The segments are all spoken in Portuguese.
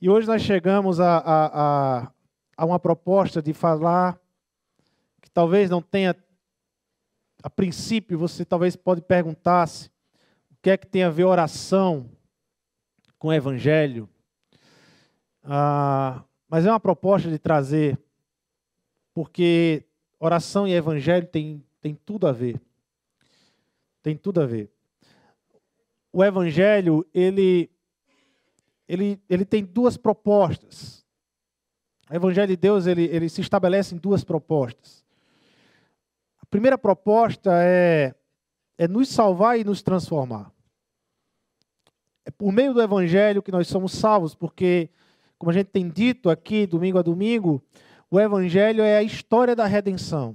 E hoje nós chegamos a, a, a, a, uma proposta de falar que talvez não tenha, a princípio, você talvez pode perguntar-se o que é que tem a ver oração com o evangelho. Ah, mas é uma proposta de trazer, porque oração e evangelho tem, tem tudo a ver. Tem tudo a ver. O evangelho, ele ele, ele tem duas propostas. O Evangelho de Deus ele, ele se estabelece em duas propostas. A primeira proposta é, é nos salvar e nos transformar. É por meio do Evangelho que nós somos salvos, porque, como a gente tem dito aqui, domingo a domingo, o Evangelho é a história da redenção.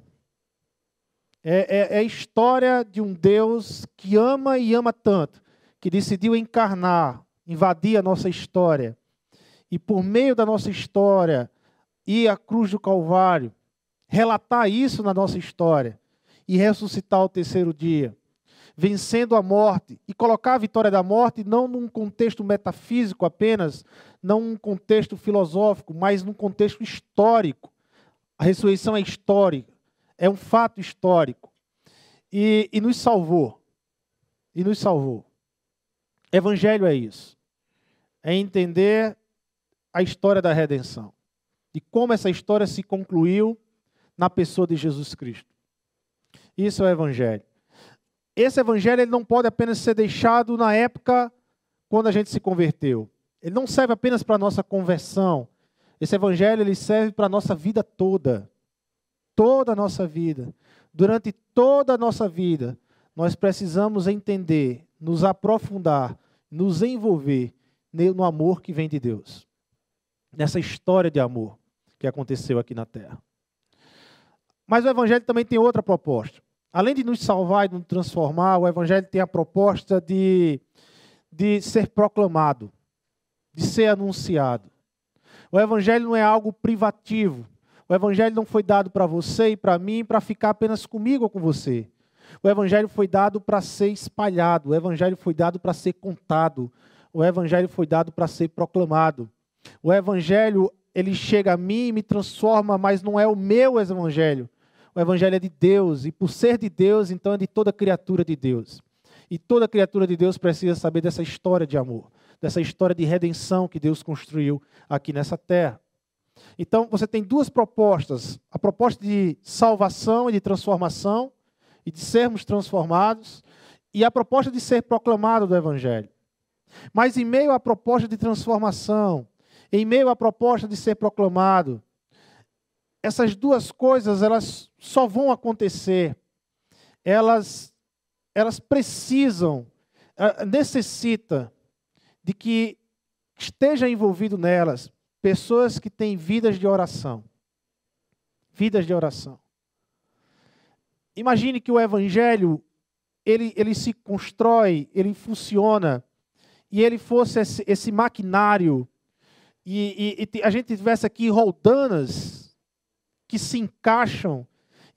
É, é, é a história de um Deus que ama e ama tanto, que decidiu encarnar invadir a nossa história e, por meio da nossa história, ir à cruz do Calvário, relatar isso na nossa história e ressuscitar ao terceiro dia, vencendo a morte e colocar a vitória da morte não num contexto metafísico apenas, não num contexto filosófico, mas num contexto histórico. A ressurreição é histórica, é um fato histórico. E, e nos salvou. E nos salvou. Evangelho é isso. É entender a história da redenção. E como essa história se concluiu na pessoa de Jesus Cristo. Isso é o Evangelho. Esse Evangelho ele não pode apenas ser deixado na época quando a gente se converteu. Ele não serve apenas para a nossa conversão. Esse Evangelho ele serve para a nossa vida toda. Toda a nossa vida. Durante toda a nossa vida, nós precisamos entender, nos aprofundar nos envolver no amor que vem de Deus. Nessa história de amor que aconteceu aqui na terra. Mas o Evangelho também tem outra proposta. Além de nos salvar e nos transformar, o Evangelho tem a proposta de, de ser proclamado, de ser anunciado. O Evangelho não é algo privativo. O Evangelho não foi dado para você e para mim para ficar apenas comigo ou com você. O Evangelho foi dado para ser espalhado, o Evangelho foi dado para ser contado, o Evangelho foi dado para ser proclamado. O Evangelho, ele chega a mim e me transforma, mas não é o meu Evangelho. O Evangelho é de Deus, e por ser de Deus, então é de toda criatura de Deus. E toda criatura de Deus precisa saber dessa história de amor, dessa história de redenção que Deus construiu aqui nessa terra. Então, você tem duas propostas: a proposta de salvação e de transformação, e de sermos transformados, e a proposta de ser proclamado do Evangelho. Mas em meio à proposta de transformação, em meio à proposta de ser proclamado, essas duas coisas elas só vão acontecer. Elas elas precisam, eh, necessita de que esteja envolvido nelas pessoas que têm vidas de oração. Vidas de oração. Imagine que o evangelho ele, ele se constrói, ele funciona, e ele fosse esse, esse maquinário, e, e, e, a gente tivesse aqui roldanas que se encaixam,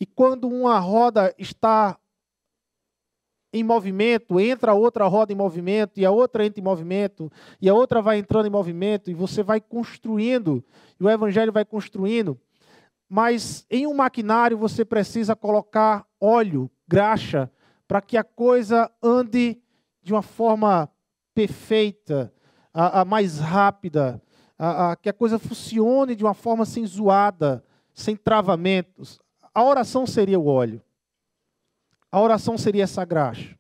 e quando uma roda está em movimento, entra outra roda em movimento, e a outra entra em movimento, e a outra vai entrando em movimento, e você vai construindo, e o evangelho vai construindo. Mas em um maquinário você precisa colocar óleo, graxa, para que a coisa ande de uma forma perfeita, a, a mais rápida, a, a, que a coisa funcione de uma forma sem zoada, sem travamentos. A oração seria o óleo. A oração seria essa graxa.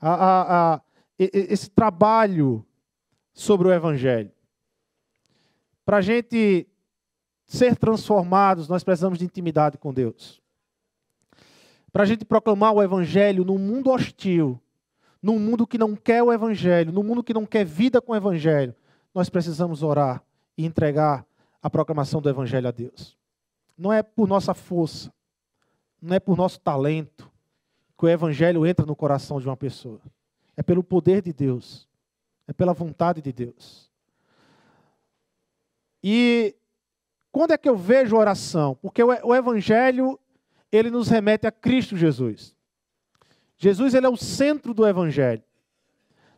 A, esse trabalho sobre o Evangelho. Para a gente ser transformados, nós precisamos de intimidade com Deus. Para a gente proclamar o Evangelho num mundo hostil, num mundo que não quer o Evangelho, num mundo que não quer vida com o Evangelho, nós precisamos orar e entregar a proclamação do Evangelho a Deus. Não é por nossa força, não é por nosso talento que o Evangelho entra no coração de uma pessoa. É pelo poder de Deus, é pela vontade de Deus. E quando é que eu vejo oração? Porque o evangelho ele nos remete a Cristo Jesus. Jesus ele é o centro do evangelho.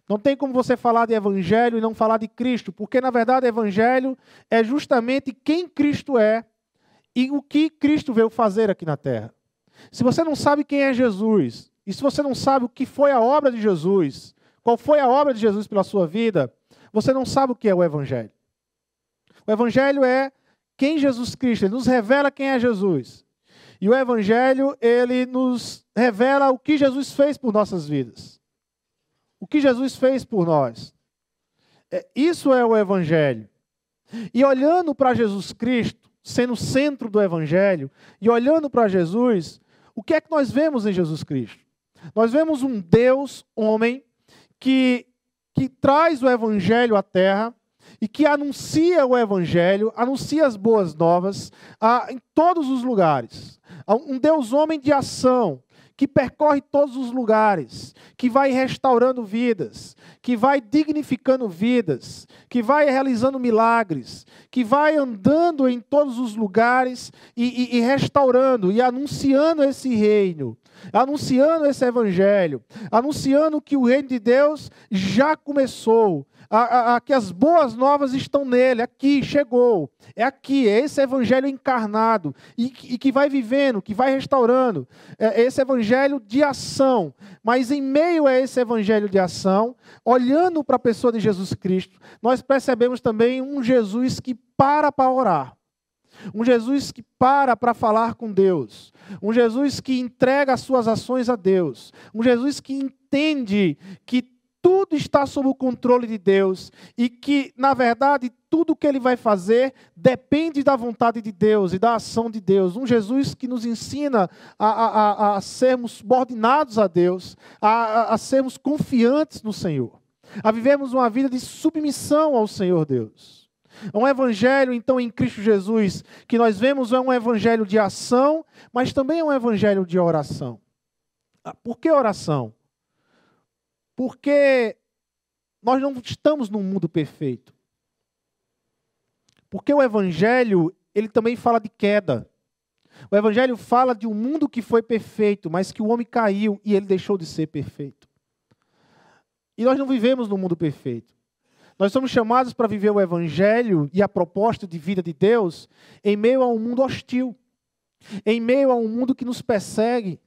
Não tem como você falar de evangelho e não falar de Cristo, porque na verdade evangelho é justamente quem Cristo é e o que Cristo veio fazer aqui na terra. Se você não sabe quem é Jesus, e se você não sabe o que foi a obra de Jesus, qual foi a obra de Jesus pela sua vida, você não sabe o que é o evangelho. O evangelho é quem Jesus Cristo, ele nos revela quem é Jesus. E o evangelho, ele nos revela o que Jesus fez por nossas vidas. O que Jesus fez por nós. É, isso é o Evangelho. E olhando para Jesus Cristo, sendo o centro do Evangelho, e olhando para Jesus, o que é que nós vemos em Jesus Cristo? Nós vemos um Deus, homem, que, que traz o Evangelho à terra e que anuncia o Evangelho, anuncia as boas novas ah, em todos os lugares. Um Deus, homem de ação, que percorre todos os lugares, que vai restaurando vidas, que vai dignificando vidas, que vai realizando milagres, que vai andando em todos os lugares e, e, e restaurando e anunciando esse reino, anunciando esse evangelho, anunciando que o reino de Deus já começou, a, a, que as boas novas estão nele, aqui, chegou. É aqui, é esse evangelho encarnado e, e que vai vivendo, que vai restaurando. É esse evangelho de ação. Mas em meio a esse evangelho de ação, olhando para a pessoa de Jesus Cristo, nós percebemos também um Jesus que para para orar. Um Jesus que para para falar com Deus. Um Jesus que entrega as suas ações a Deus. Um Jesus que entende que tudo está sob o controle de Deus e que, na verdade, tudo que ele vai fazer depende da vontade de Deus e da ação de Deus. Um Jesus que nos ensina a, a, a sermos subordinados a Deus, a, a sermos confiantes no Senhor, a vivermos uma vida de submissão ao Senhor Deus. É um evangelho, então, em Cristo Jesus, que nós vemos é um evangelho de ação, mas também é um evangelho de oração. Ah, por que oração? Porque nós não estamos num mundo perfeito. Porque o evangelho, ele também fala de queda. O evangelho fala de um mundo que foi perfeito, mas que o homem caiu e ele deixou de ser perfeito. E nós não vivemos no mundo perfeito. Nós somos chamados para viver o evangelho e a proposta de vida de Deus em meio a um mundo hostil, em meio a um mundo que nos persegue,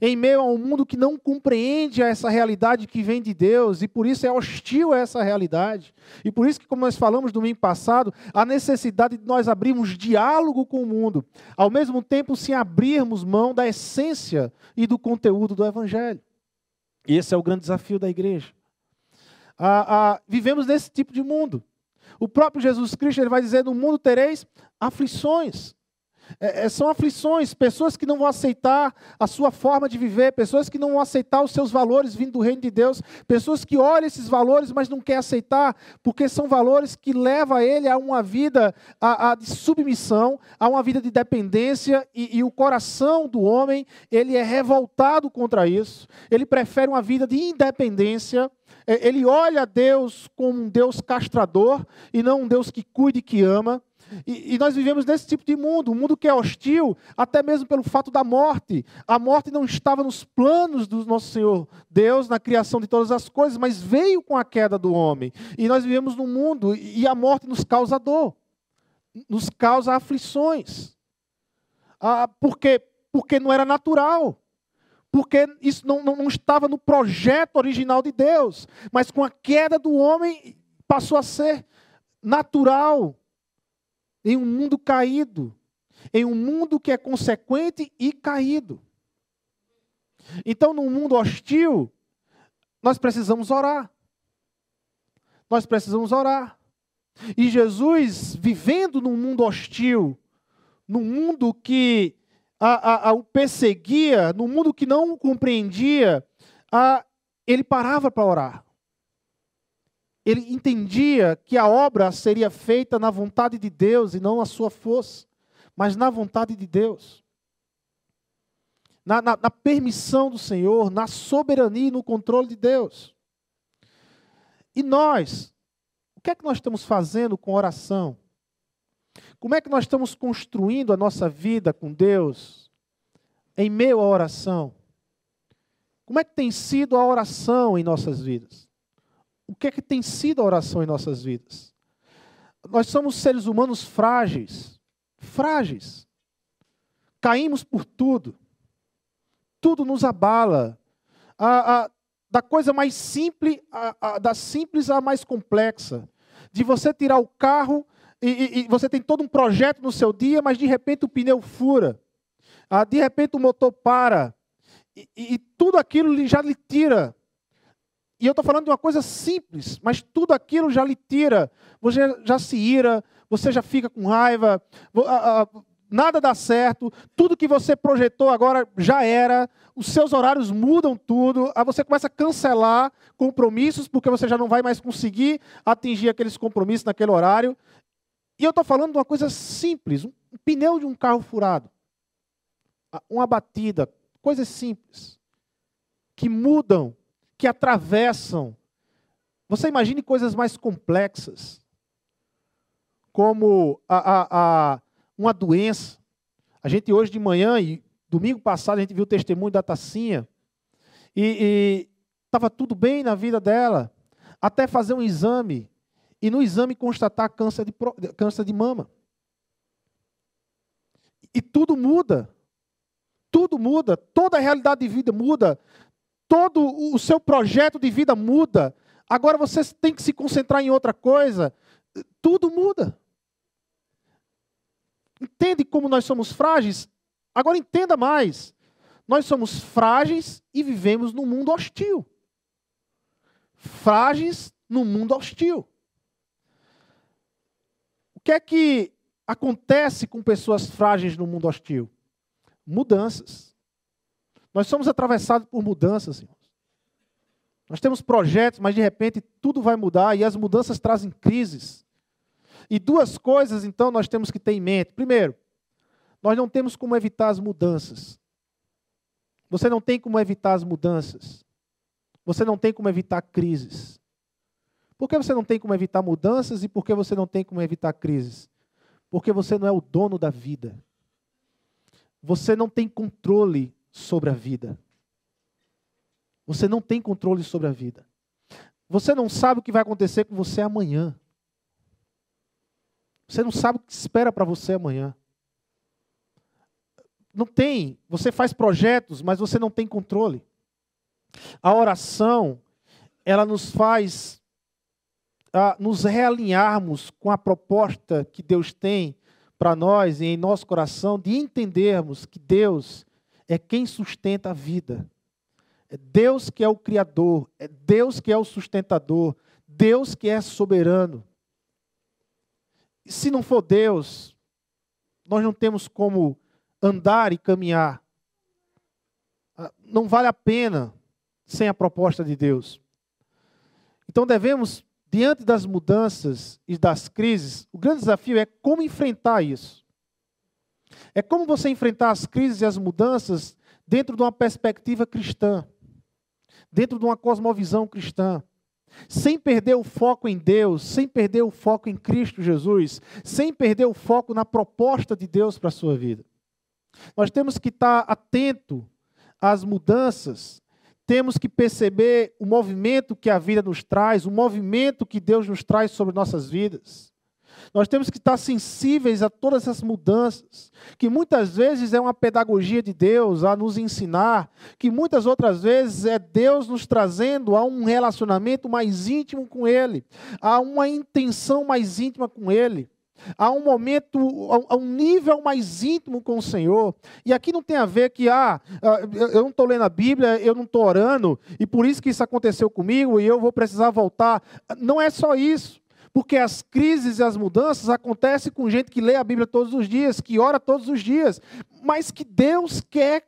em meio a um mundo que não compreende essa realidade que vem de Deus e por isso é hostil a essa realidade. E por isso que, como nós falamos domingo passado, a necessidade de nós abrirmos diálogo com o mundo, ao mesmo tempo sem abrirmos mão da essência e do conteúdo do Evangelho. Esse é o grande desafio da igreja. Ah, ah, vivemos nesse tipo de mundo. O próprio Jesus Cristo ele vai dizer: no mundo tereis aflições. É, é, são aflições, pessoas que não vão aceitar a sua forma de viver, pessoas que não vão aceitar os seus valores vindo do reino de Deus, pessoas que olham esses valores, mas não querem aceitar, porque são valores que levam ele a uma vida a, a de submissão, a uma vida de dependência, e, e o coração do homem ele é revoltado contra isso. Ele prefere uma vida de independência. É, ele olha Deus como um Deus castrador e não um Deus que cuida e que ama. E, e, nós vivemos nesse tipo de mundo, um mundo que é hostil, até mesmo pelo fato da morte. A morte não estava nos planos do nosso Senhor Deus, na criação de todas as coisas, mas veio com a queda do homem. E nós vivemos num mundo e a morte nos causa dor, nos causa aflições. Ah, porque, porque não era natural. Porque isso não, não, não estava no projeto original de Deus. Mas com a queda do homem, passou a ser natural em um mundo caído, em um mundo que é consequente e caído. Então, num mundo hostil, nós precisamos orar. Nós precisamos orar. E Jesus, vivendo num mundo hostil, num mundo que a, a, a, o perseguia, num mundo que não compreendia, ele parava para orar ele entendia que a obra seria feita na vontade de Deus e não na sua força, mas na vontade de Deus. Na, na, na, permissão do Senhor, na soberania e no controle de Deus. E nós, o que é que nós estamos fazendo com oração? Como é que nós estamos construindo a nossa vida com Deus em meio à oração? Como é que tem sido a oração em nossas vidas? O que é que tem sido a oração em nossas vidas. Nós somos seres humanos frágeis, frágeis. Caímos por tudo. Tudo nos abala. A, a, da coisa mais simples, a, da simples à mais complexa. De você tirar o carro e, e, e, você tem todo um projeto no seu dia, mas de repente o pneu fura. Ah, de repente o motor para. E, e tudo aquilo já lhe tira e eu estou falando de uma coisa simples, mas tudo aquilo já lhe tira. Você já se ira, você já fica com raiva, nada dá certo, tudo que você projetou agora já era, os seus horários mudam tudo, aí você começa a cancelar compromissos, porque você já não vai mais conseguir atingir aqueles compromissos naquele horário. E eu estou falando de uma coisa simples, um pneu de um carro furado, uma batida, coisas simples, que mudam que atravessam. Você imagine coisas mais complexas, como a, a, a, uma doença. A gente hoje de manhã e domingo passado a gente viu o testemunho da Tacinha e estava tudo bem na vida dela, até fazer um exame e no exame constatar câncer de, câncer de mama. E tudo muda. Tudo muda, toda a realidade de vida muda todo o seu projeto de vida muda. Agora você tem que se concentrar em outra coisa. Tudo muda. Entende como nós somos frágeis? Agora entenda mais. Nós somos frágeis e vivemos num mundo hostil. Frágeis num mundo hostil. O que é que acontece com pessoas frágeis no mundo hostil? Mudanças. Nós somos atravessados por mudanças, irmãos. Nós temos projetos, mas de repente tudo vai mudar e as mudanças trazem crises. E duas coisas, então, nós temos que ter em mente. Primeiro, nós não temos como evitar as mudanças. Você não tem como evitar as mudanças. Você não tem como evitar crises. Por que você não tem como evitar mudanças e por que você não tem como evitar crises? Porque você não é o dono da vida. Você não tem controle sobre a vida. Você não tem controle sobre a vida. Você não sabe o que vai acontecer com você amanhã. Você não sabe o que espera para você amanhã. Não tem. Você faz projetos, mas você não tem controle. A oração, ela nos faz nos realinharmos com a proposta que Deus tem para nós e em nosso coração de entendermos que Deus é quem sustenta a vida. É Deus que é o Criador, é Deus que é o sustentador, Deus que é soberano. E se não for Deus, nós não temos como andar e caminhar. Ah, não vale a pena sem a proposta de Deus. Então devemos, diante das mudanças e das crises, o grande desafio é como enfrentar isso. É como você enfrentar as crises e as mudanças dentro de uma perspectiva cristã, dentro de uma cosmovisão cristã, sem perder o foco em Deus, sem perder o foco em Cristo Jesus, sem perder o foco na proposta de Deus para a sua vida. Nós temos que estar atento às mudanças, temos que perceber o movimento que a vida nos traz, o movimento que Deus nos traz sobre nossas vidas. Nós temos que estar sensíveis a todas essas mudanças, que muitas vezes é uma pedagogia de Deus a nos ensinar, que muitas outras vezes é Deus nos trazendo a um relacionamento mais íntimo com Ele, a uma intenção mais íntima com Ele a um momento, a um nível mais íntimo com o Senhor. E aqui não tem a ver que, ah, ah eu não estou lendo a Bíblia, eu não estou orando, e por isso que isso aconteceu comigo e eu vou precisar voltar. Não é só isso. Porque as crises e as mudanças acontecem com gente que lê a Bíblia todos os dias, que ora todos os dias, mas que Deus quer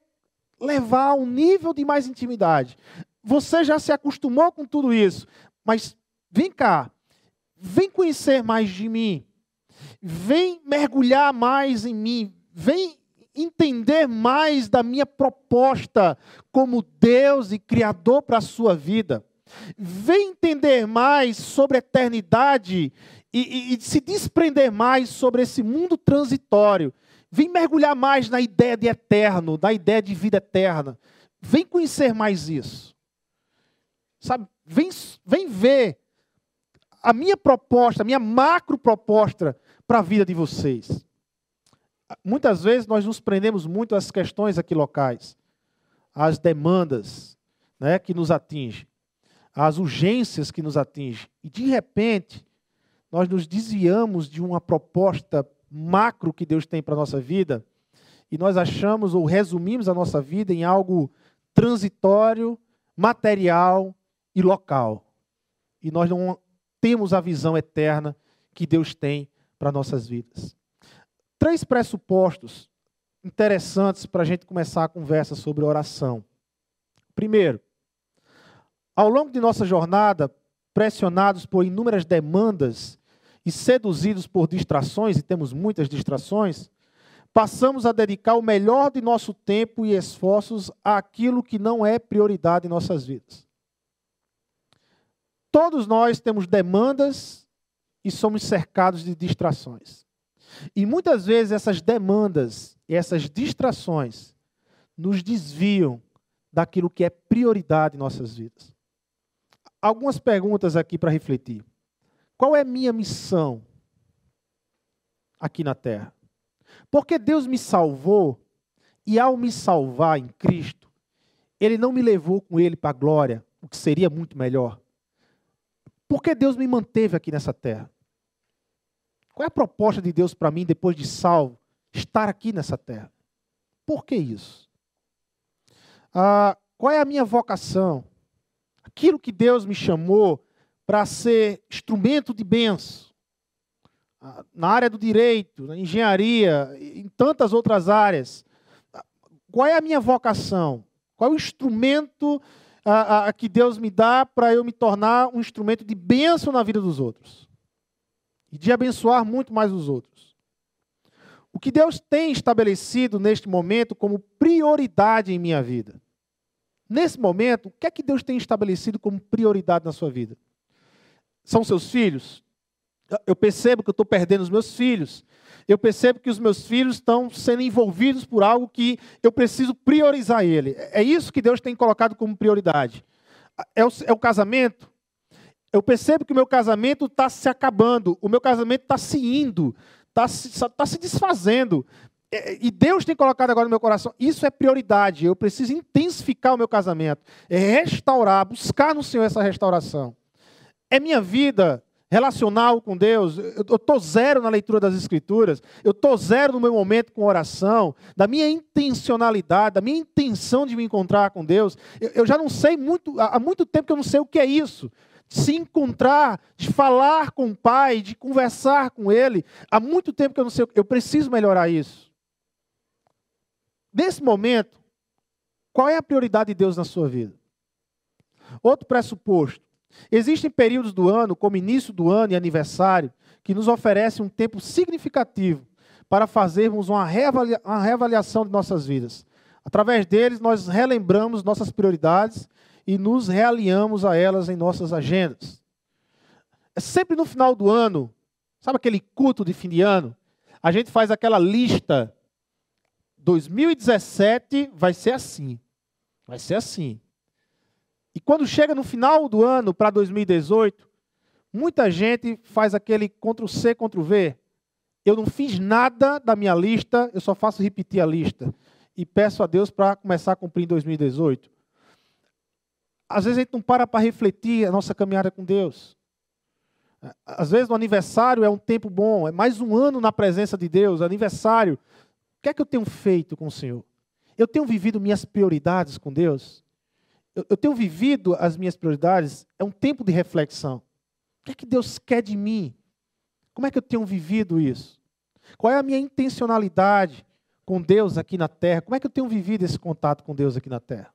levar a um nível de mais intimidade. Você já se acostumou com tudo isso, mas vem cá, vem conhecer mais de mim, vem mergulhar mais em mim, vem entender mais da minha proposta como Deus e Criador para a sua vida. Vem entender mais sobre a eternidade e, e, e se desprender mais sobre esse mundo transitório. Vem mergulhar mais na ideia de eterno, na ideia de vida eterna. Vem conhecer mais isso. Sabe? Vem, vem ver a minha proposta, a minha macro proposta para a vida de vocês. Muitas vezes nós nos prendemos muito às questões aqui locais, às demandas né, que nos atingem, às urgências que nos atingem. E de repente, nós nos desviamos de uma proposta macro que Deus tem para a nossa vida e nós achamos ou resumimos a nossa vida em algo transitório, material e local. E nós não temos a visão eterna que Deus tem para nossas vidas. Três pressupostos interessantes para a gente começar a conversa sobre oração. Primeiro, ao longo de nossa jornada, pressionados por inúmeras demandas e seduzidos por distrações, e temos muitas distrações, passamos a dedicar o melhor de nosso tempo e esforços àquilo que não é prioridade em nossas vidas. Todos nós temos demandas e somos cercados de distrações. E muitas vezes essas demandas e essas distrações nos desviam daquilo que é prioridade em nossas vidas. Algumas perguntas aqui para refletir. Qual é minha missão aqui na terra? Porque Deus me salvou e ao me salvar em Cristo, ele não me levou com ele para a glória, o que seria muito melhor. Porque Deus me manteve aqui nessa terra? Qual é a proposta de Deus para mim, depois de salvo, estar aqui nessa terra? Por que isso? Ah, qual é a minha vocação? Aquilo que Deus me chamou para ser instrumento de bênção na área do direito, na engenharia, em tantas outras áreas. Qual é a minha vocação? Qual é o instrumento a, a, que Deus me dá para eu me tornar um instrumento de bênção na vida dos outros? E de abençoar muito mais os outros. O que Deus tem estabelecido neste momento como prioridade em minha vida? Nesse momento, o que é que Deus tem estabelecido como prioridade na sua vida? São seus filhos? Eu percebo que eu estou perdendo os meus filhos. Eu percebo que os meus filhos estão sendo envolvidos por algo que eu preciso priorizar ele. É isso que Deus tem colocado como prioridade. É o, é o casamento. Eu percebo que o meu casamento está se acabando, o meu casamento está se indo, está se, tá se desfazendo. É, e Deus tem colocado agora no meu coração, isso é prioridade. Eu preciso intensificar o meu casamento, é restaurar, buscar no Senhor essa restauração. É minha vida relacional com Deus, eu estou zero na leitura das Escrituras, eu estou zero no meu momento com oração, da minha intencionalidade, da minha intenção de me encontrar com Deus. Eu, eu já não sei muito, há muito tempo que eu não sei o que é isso. Se encontrar, de falar com o Pai, de conversar com Ele. Há muito tempo que eu não sei, eu preciso melhorar isso. Nesse momento, qual é a prioridade de Deus na sua vida? Outro pressuposto. Existem períodos do ano, como início do ano e aniversário, que nos oferecem um tempo significativo para fazermos uma, reavalia uma reavaliação de nossas vidas. Através deles, nós relembramos nossas prioridades e nos realinhamos a elas em nossas agendas. É sempre no final do ano, sabe aquele culto de fim de ano? A gente faz aquela lista. 2017 vai ser assim. Vai ser assim. E quando chega no final do ano, para 2018, muita gente faz aquele Ctrl-C, Ctrl-V. Eu não fiz nada da minha lista, eu só faço repetir a lista. E peço a Deus para começar a cumprir em 2018. Às vezes a gente não para para refletir a nossa caminhada com Deus. Às vezes no aniversário é um tempo bom, é mais um ano na presença de Deus, aniversário. O que é que eu tenho feito com o Senhor? Eu tenho vivido minhas prioridades com Deus? eu, eu tenho vivido as minhas prioridades, é um tempo de reflexão. O que é que Deus quer de mim? Como é que eu tenho vivido isso? Qual é a minha intencionalidade com Deus aqui na terra? Como é que eu tenho vivido esse contato com Deus aqui na terra?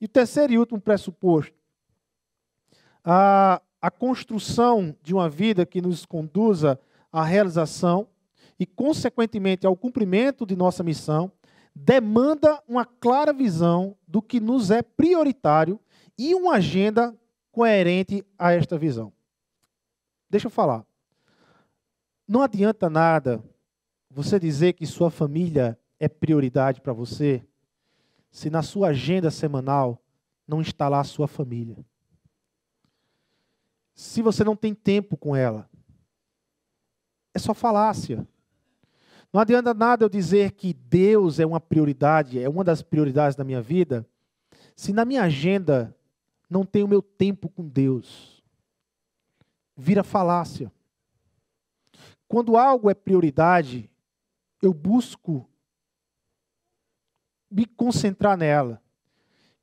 E o terceiro e último pressuposto, a, a construção de uma vida que nos conduza à realização e, consequentemente, ao cumprimento de nossa missão, demanda uma clara visão do que nos é prioritário e uma agenda coerente a esta visão. Deixa eu falar. Não adianta nada você dizer que sua família é prioridade para você, se na sua agenda semanal não lá a sua família. se você não tem tempo com ela. É só falácia. Não adianta nada eu dizer que Deus é uma prioridade, é uma das prioridades da minha vida, se na minha agenda não tem o meu tempo com Deus. Vira falácia. Quando algo é prioridade, eu busco me concentrar nela,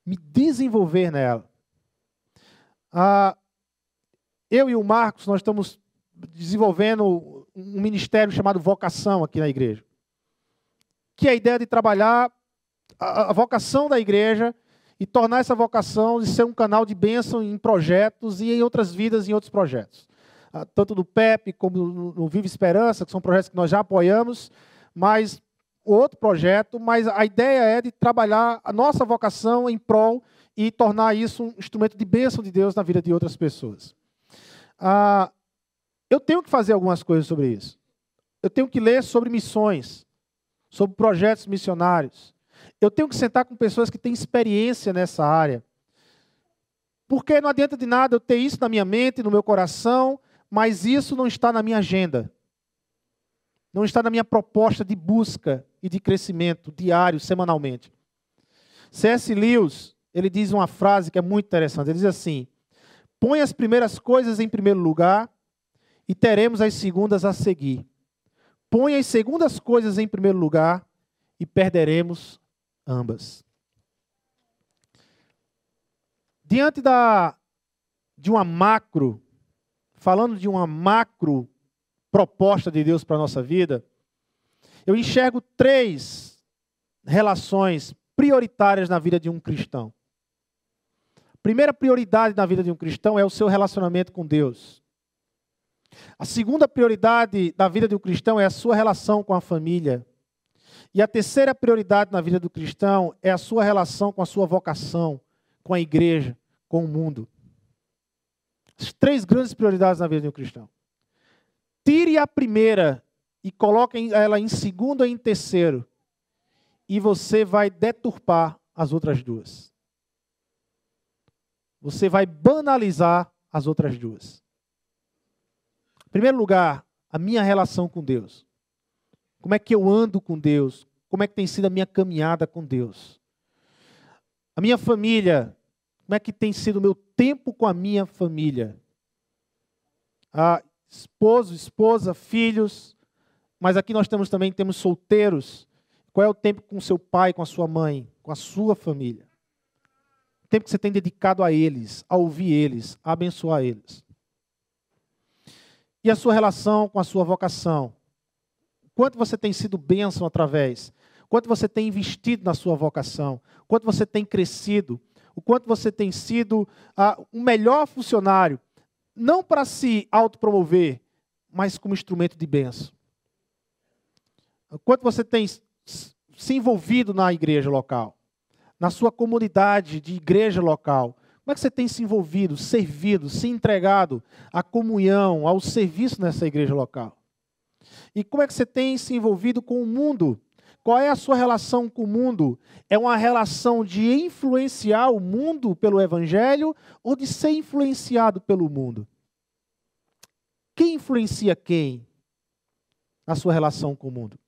me desenvolver nela. Ah, eu e o Marcos, nós estamos desenvolvendo um ministério chamado Vocação aqui na igreja. Que é a ideia de trabalhar a, a vocação da igreja e tornar essa vocação de ser um canal de bênção em projetos e em outras vidas, em outros projetos. Ah, tanto no PEP como no, Vive Esperança, que são projetos que nós já apoiamos, mas outro projeto, mas a ideia é de trabalhar a nossa vocação em prol e tornar isso um instrumento de bênção de Deus na vida de outras pessoas. Ah, eu tenho que fazer algumas coisas sobre isso. Eu tenho que ler sobre missões, sobre projetos missionários. Eu tenho que sentar com pessoas que têm experiência nessa área. Porque não adianta de nada eu ter isso na minha mente, no meu coração, mas isso não está na minha agenda. Não está na minha proposta de busca e de crescimento diário, semanalmente. C.S. Lewis, ele diz uma frase que é muito interessante. Ele diz assim: Põe as primeiras coisas em primeiro lugar e teremos as segundas a seguir. Põe as segundas coisas em primeiro lugar e perderemos ambas. Diante da, de uma macro, falando de uma macro proposta de Deus para a nossa vida, eu enxergo três relações prioritárias na vida de um cristão. Primeira prioridade na vida de um cristão é o seu relacionamento com Deus. A segunda prioridade da vida um cristão é a sua relação com a família. E a terceira prioridade na vida do cristão é a sua relação com a sua vocação, com a igreja, com o mundo. As três grandes prioridades na vida um cristão. Tire a primeira e coloque ela em segundo e em terceiro, e você vai deturpar as outras duas. Você vai banalizar as outras duas. Primeiro lugar, a minha relação com Deus. Como é que eu ando com Deus? Como é que tem sido a minha caminhada com Deus? A minha família, como é que tem sido o meu tempo com a minha família? Ah, esposo, esposa, filhos, mas aqui nós temos também temos solteiros. Qual é o tempo com seu pai, com a sua mãe, com a sua família? O tempo que você tem dedicado a eles, a ouvir eles, a abençoar eles. E a sua relação com a sua vocação? Quanto você tem sido bênção através? Quanto você tem investido na sua vocação? Quanto você tem crescido? O quanto você tem sido ah, um melhor funcionário? não para se autopromover, mas como instrumento de bênção. Quanto você tem se envolvido na igreja local, na sua comunidade de igreja local, como é que você tem se envolvido, servido, se entregado à comunhão, ao serviço nessa igreja local? E como é que você tem se envolvido com o mundo? Qual é a sua relação com o mundo? É uma relação de influenciar o mundo pelo evangelho ou de ser influenciado pelo mundo? Quem influencia quem na sua relação com o mundo?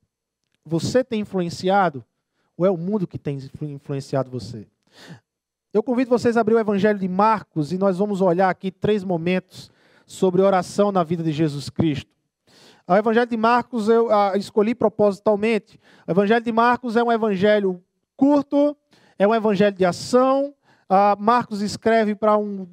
Você tem influenciado ou é o mundo que tem influenciado você? Eu convido vocês a abrir o Evangelho de Marcos e nós vamos olhar aqui três momentos sobre oração na vida de Jesus Cristo. O Evangelho de Marcos eu ah, escolhi propositalmente. O Evangelho de Marcos é um evangelho curto, é um evangelho de ação. Ah, Marcos escreve para um,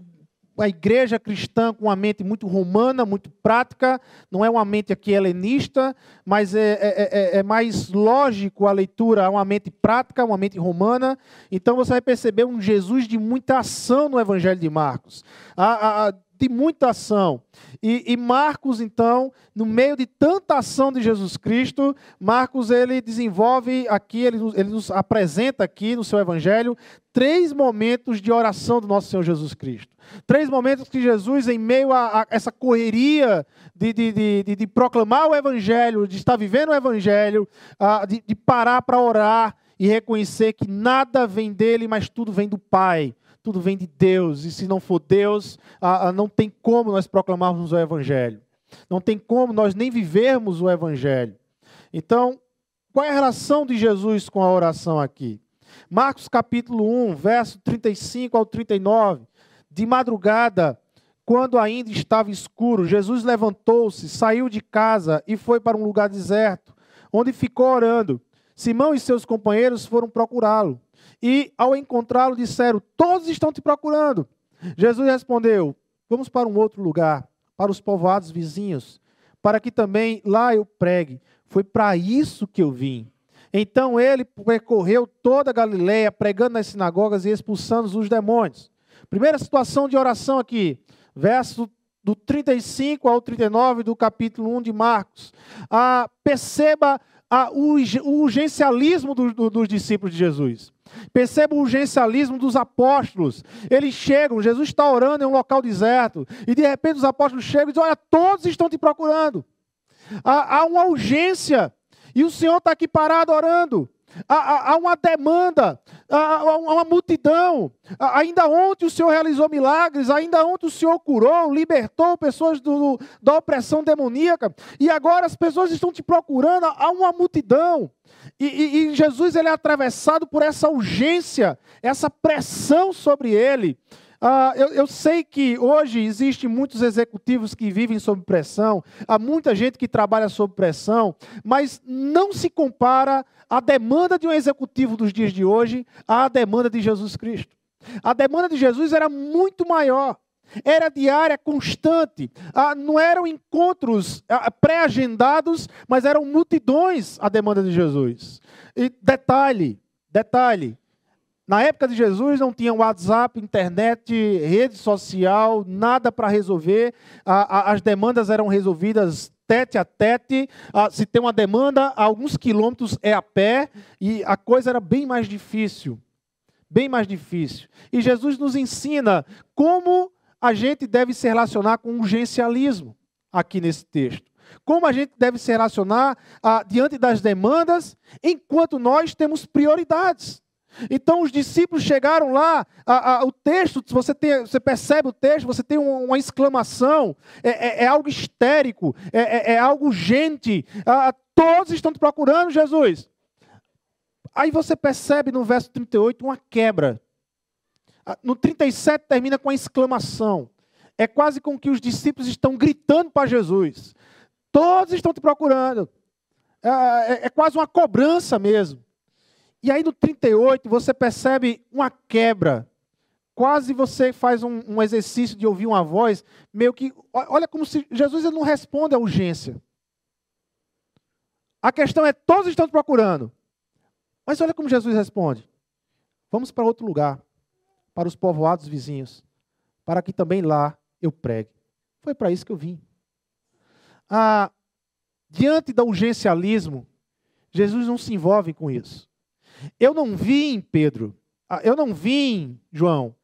uma igreja cristã com uma mente muito romana, muito prática. Não é uma mente aqui helenista, mas é, é, é, é mais lógico a leitura, é uma mente prática, uma mente romana. Então você vai perceber um Jesus de muita ação no Evangelho de Marcos. A, a, de muita ação. E, e, Marcos, então, no meio de tanta ação de Jesus Cristo, Marcos ele desenvolve aqui, ele, ele nos apresenta aqui no seu evangelho três momentos de oração do nosso Senhor Jesus Cristo. Três momentos que Jesus, em meio a, a essa correria de, de, de, de, proclamar o Evangelho, de estar vivendo o Evangelho, de, de parar para orar e reconhecer que nada vem dele, mas tudo vem do Pai tudo vem de Deus, e se não for Deus, não tem como nós proclamarmos o Evangelho. Não tem como nós nem vivermos o Evangelho. Então, qual é a relação de Jesus com a oração aqui? Marcos capítulo 1, verso 35 ao 39. De madrugada, quando ainda estava escuro, Jesus levantou-se, saiu de casa e foi para um lugar deserto, onde ficou orando. Simão e seus companheiros foram procurá-lo. E, ao encontrá-lo, disseram: Todos estão te procurando. Jesus respondeu: Vamos para um outro lugar, para os povoados vizinhos, para que também lá eu pregue. Foi para isso que eu vim. Então ele percorreu toda a Galileia, pregando nas sinagogas e expulsando os demônios. Primeira situação de oração aqui, verso do 35 ao 39 do capítulo 1 de Marcos. Ah, perceba ah, o, o urgencialismo do, do, dos discípulos de Jesus. Perceba o urgencialismo dos apóstolos. Eles chegam, Jesus está orando em um local deserto, e de repente os apóstolos chegam e dizem: Olha, todos estão te procurando. Há, há uma urgência, e o Senhor está aqui parado orando. Há, há, uma demanda, há, uma multidão. Ainda ontem o Senhor realizou milagres, ainda ontem o Senhor curou, libertou pessoas do, da opressão demoníaca, e agora as pessoas estão te procurando, há uma multidão. E, e, e Jesus ele é atravessado por essa urgência, essa pressão sobre ele. Ah, eu, eu, sei que hoje existem muitos executivos que vivem sob pressão, há muita gente que trabalha sob pressão, mas não se compara a demanda de um executivo dos dias de hoje à demanda de Jesus Cristo. A demanda de Jesus era muito maior. Era diária, constante. Ah, não eram encontros ah, pré-agendados, mas eram multidões a demanda de Jesus. E detalhe, detalhe, na época de Jesus não tinha WhatsApp, internet, rede social, nada para resolver. as demandas eram resolvidas tete a tete. se tem uma demanda, alguns quilômetros é a pé. E a coisa era bem mais difícil. Bem mais difícil. E Jesus nos ensina como a gente deve se relacionar com urgencialismo aqui nesse texto. Como a gente deve se relacionar diante das demandas, enquanto nós temos prioridades. Então os discípulos chegaram lá, a, a, o texto, você, tem, você percebe o texto, você tem uma, uma exclamação, é, é, é, algo histérico, é, é, é algo urgente. Todos estão te procurando, Jesus. Aí você percebe no verso 38 uma quebra. No 37 termina com a exclamação. É quase como que os discípulos estão gritando para Jesus. Todos estão te procurando. É, é, é quase uma cobrança mesmo. E aí no 38 você percebe uma quebra. Quase você faz um, um exercício de ouvir uma voz, meio que. Olha como se Jesus não responde à urgência. A questão é: todos estão te procurando. Mas olha como Jesus responde: Vamos para outro lugar, para os povoados vizinhos, para que também lá eu pregue. Foi para isso que eu vim. Ah, diante do urgencialismo, Jesus não se envolve com isso. Eu não vim, Pedro, ah, eu não vim, João,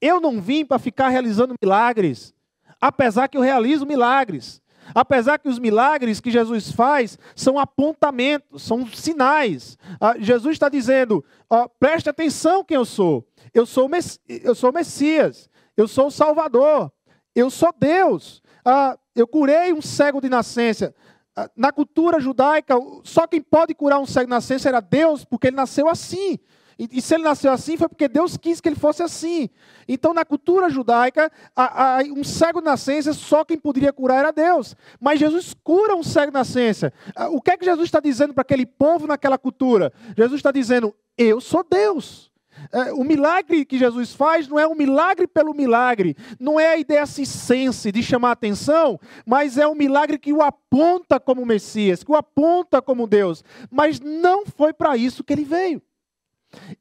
eu não vim para ficar realizando milagres, apesar que eu realizo milagres. Apesar que os milagres que Jesus faz são apontamentos, são sinais. Ah, Jesus está dizendo: preste atenção quem eu sou. Eu sou, eu sou o Messias, eu sou o Salvador, eu sou Deus. Ah, eu curei um cego de nascença. Ah, na cultura judaica, só quem pode curar um cego de nascença era Deus, porque ele nasceu assim. E, e, se ele nasceu assim, foi porque Deus quis que ele fosse assim. Então, na cultura judaica, a, a, um cego de nascença, só quem poderia curar era Deus. Mas Jesus cura um cego de nascença. Ah, o que é que Jesus está dizendo para aquele povo naquela cultura? Jesus está dizendo: Eu sou Deus. É, o milagre que Jesus faz não é um milagre pelo milagre, não é a ideia cisense de chamar atenção, mas é um milagre que o aponta como Messias, que o aponta como Deus. Mas não foi para isso que ele veio.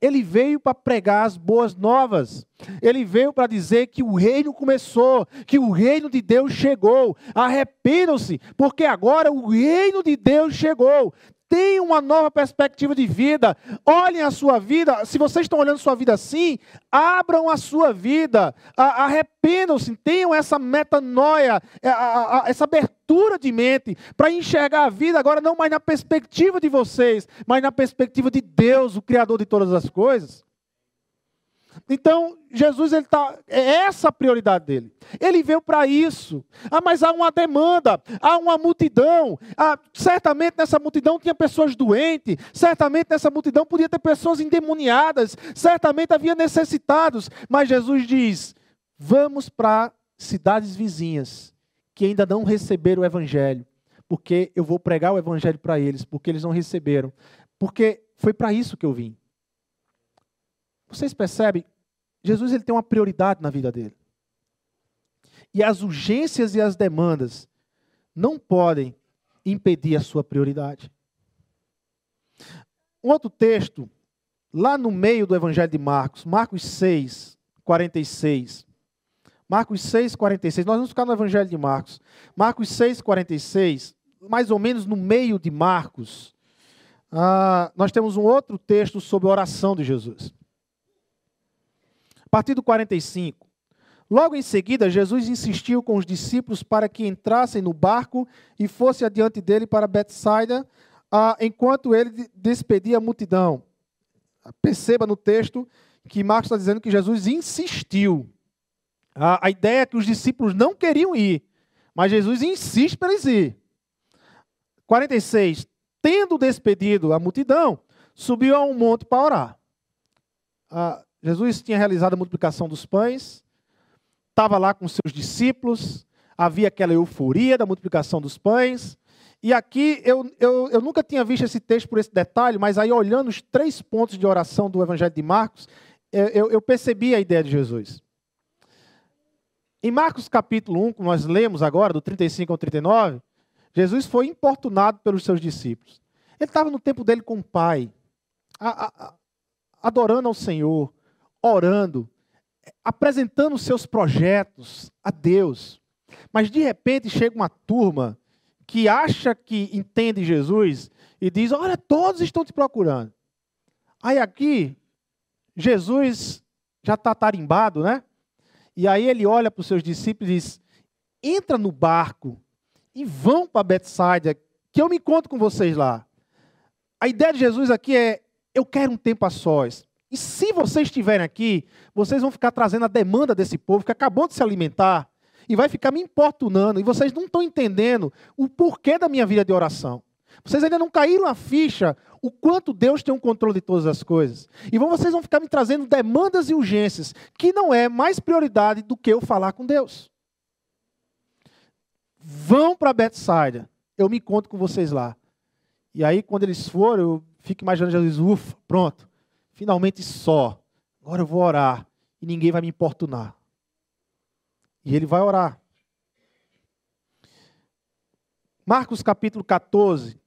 Ele veio para pregar as boas novas. Ele veio para dizer que o reino começou, que o reino de Deus chegou. Arrependam-se, porque agora o reino de Deus chegou tenham uma nova perspectiva de vida, olhem a sua vida, se vocês estão olhando a sua vida assim, abram a sua vida, arrependam-se, tenham essa metanoia, é, essa abertura de mente, para enxergar a vida agora não mais na perspectiva de vocês, mas na perspectiva de Deus, o Criador de todas as coisas. Então, Jesus ele tá, é essa a prioridade dele. Ele veio para isso. Ah, mas há uma demanda, há uma multidão. Ah, certamente nessa multidão tinha pessoas doentes, certamente nessa multidão podia ter pessoas endemoniadas, certamente havia necessitados. Mas Jesus diz: vamos para cidades vizinhas que ainda não receberam o evangelho, porque eu vou pregar o evangelho para eles, porque eles não receberam. Porque foi para isso que eu vim. Vocês percebem? Jesus ele tem uma prioridade na vida dele. E as urgências e as demandas não podem impedir a sua prioridade. Um outro texto, lá no meio do Evangelho de Marcos, Marcos 6, 46. Marcos 6, 46. Nós vamos ficar no Evangelho de Marcos. Marcos 6, 46, mais ou menos no meio de Marcos, ah, nós temos um outro texto sobre a oração de Jesus. Partir do 45. Logo em seguida, Jesus insistiu com os discípulos para que entrassem no barco e fosse adiante dele para Betsaida, enquanto ele despedia a multidão. Perceba no texto que Marcos está dizendo que Jesus insistiu. A, ideia é que os discípulos não queriam ir, mas Jesus insiste para eles ir. 46. Tendo despedido a multidão, subiu a um monte para orar. Jesus tinha realizado a multiplicação dos pães, estava lá com seus discípulos, havia aquela euforia da multiplicação dos pães. E aqui eu, eu, eu nunca tinha visto esse texto por esse detalhe, mas aí olhando os três pontos de oração do Evangelho de Marcos, eu, eu percebi a ideia de Jesus. Em Marcos capítulo 1, que nós lemos agora, do 35 ao 39, Jesus foi importunado pelos seus discípulos. Ele estava no tempo dele com o Pai, a, a, adorando ao Senhor, orando, apresentando seus projetos a Deus. Mas de repente chega uma turma que acha que entende Jesus e diz: Olha, todos estão te procurando. Aí aqui, Jesus já está tarimbado, né? E aí ele olha para os seus discípulos e diz: Entra no barco e vão para Betsaida, que eu me encontro com vocês lá. A ideia de Jesus aqui é: eu quero um tempo a sós. E se vocês estiverem aqui, vocês vão ficar trazendo a demanda desse povo que acabou de se alimentar e vai ficar me importunando. E vocês não estão entendendo o porquê da minha vida de oração. Vocês ainda não caíram a ficha o quanto Deus tem um controle de todas as coisas. E vocês vão ficar me trazendo demandas e urgências que não é mais prioridade do que eu falar com Deus. Vão para Betsaida. Eu me encontro com vocês lá. E aí, quando eles foram, eu fico imaginando Jesus, ufa, pronto finalmente só. Agora eu vou orar e ninguém vai me importunar. E ele vai orar. Marcos capítulo 14.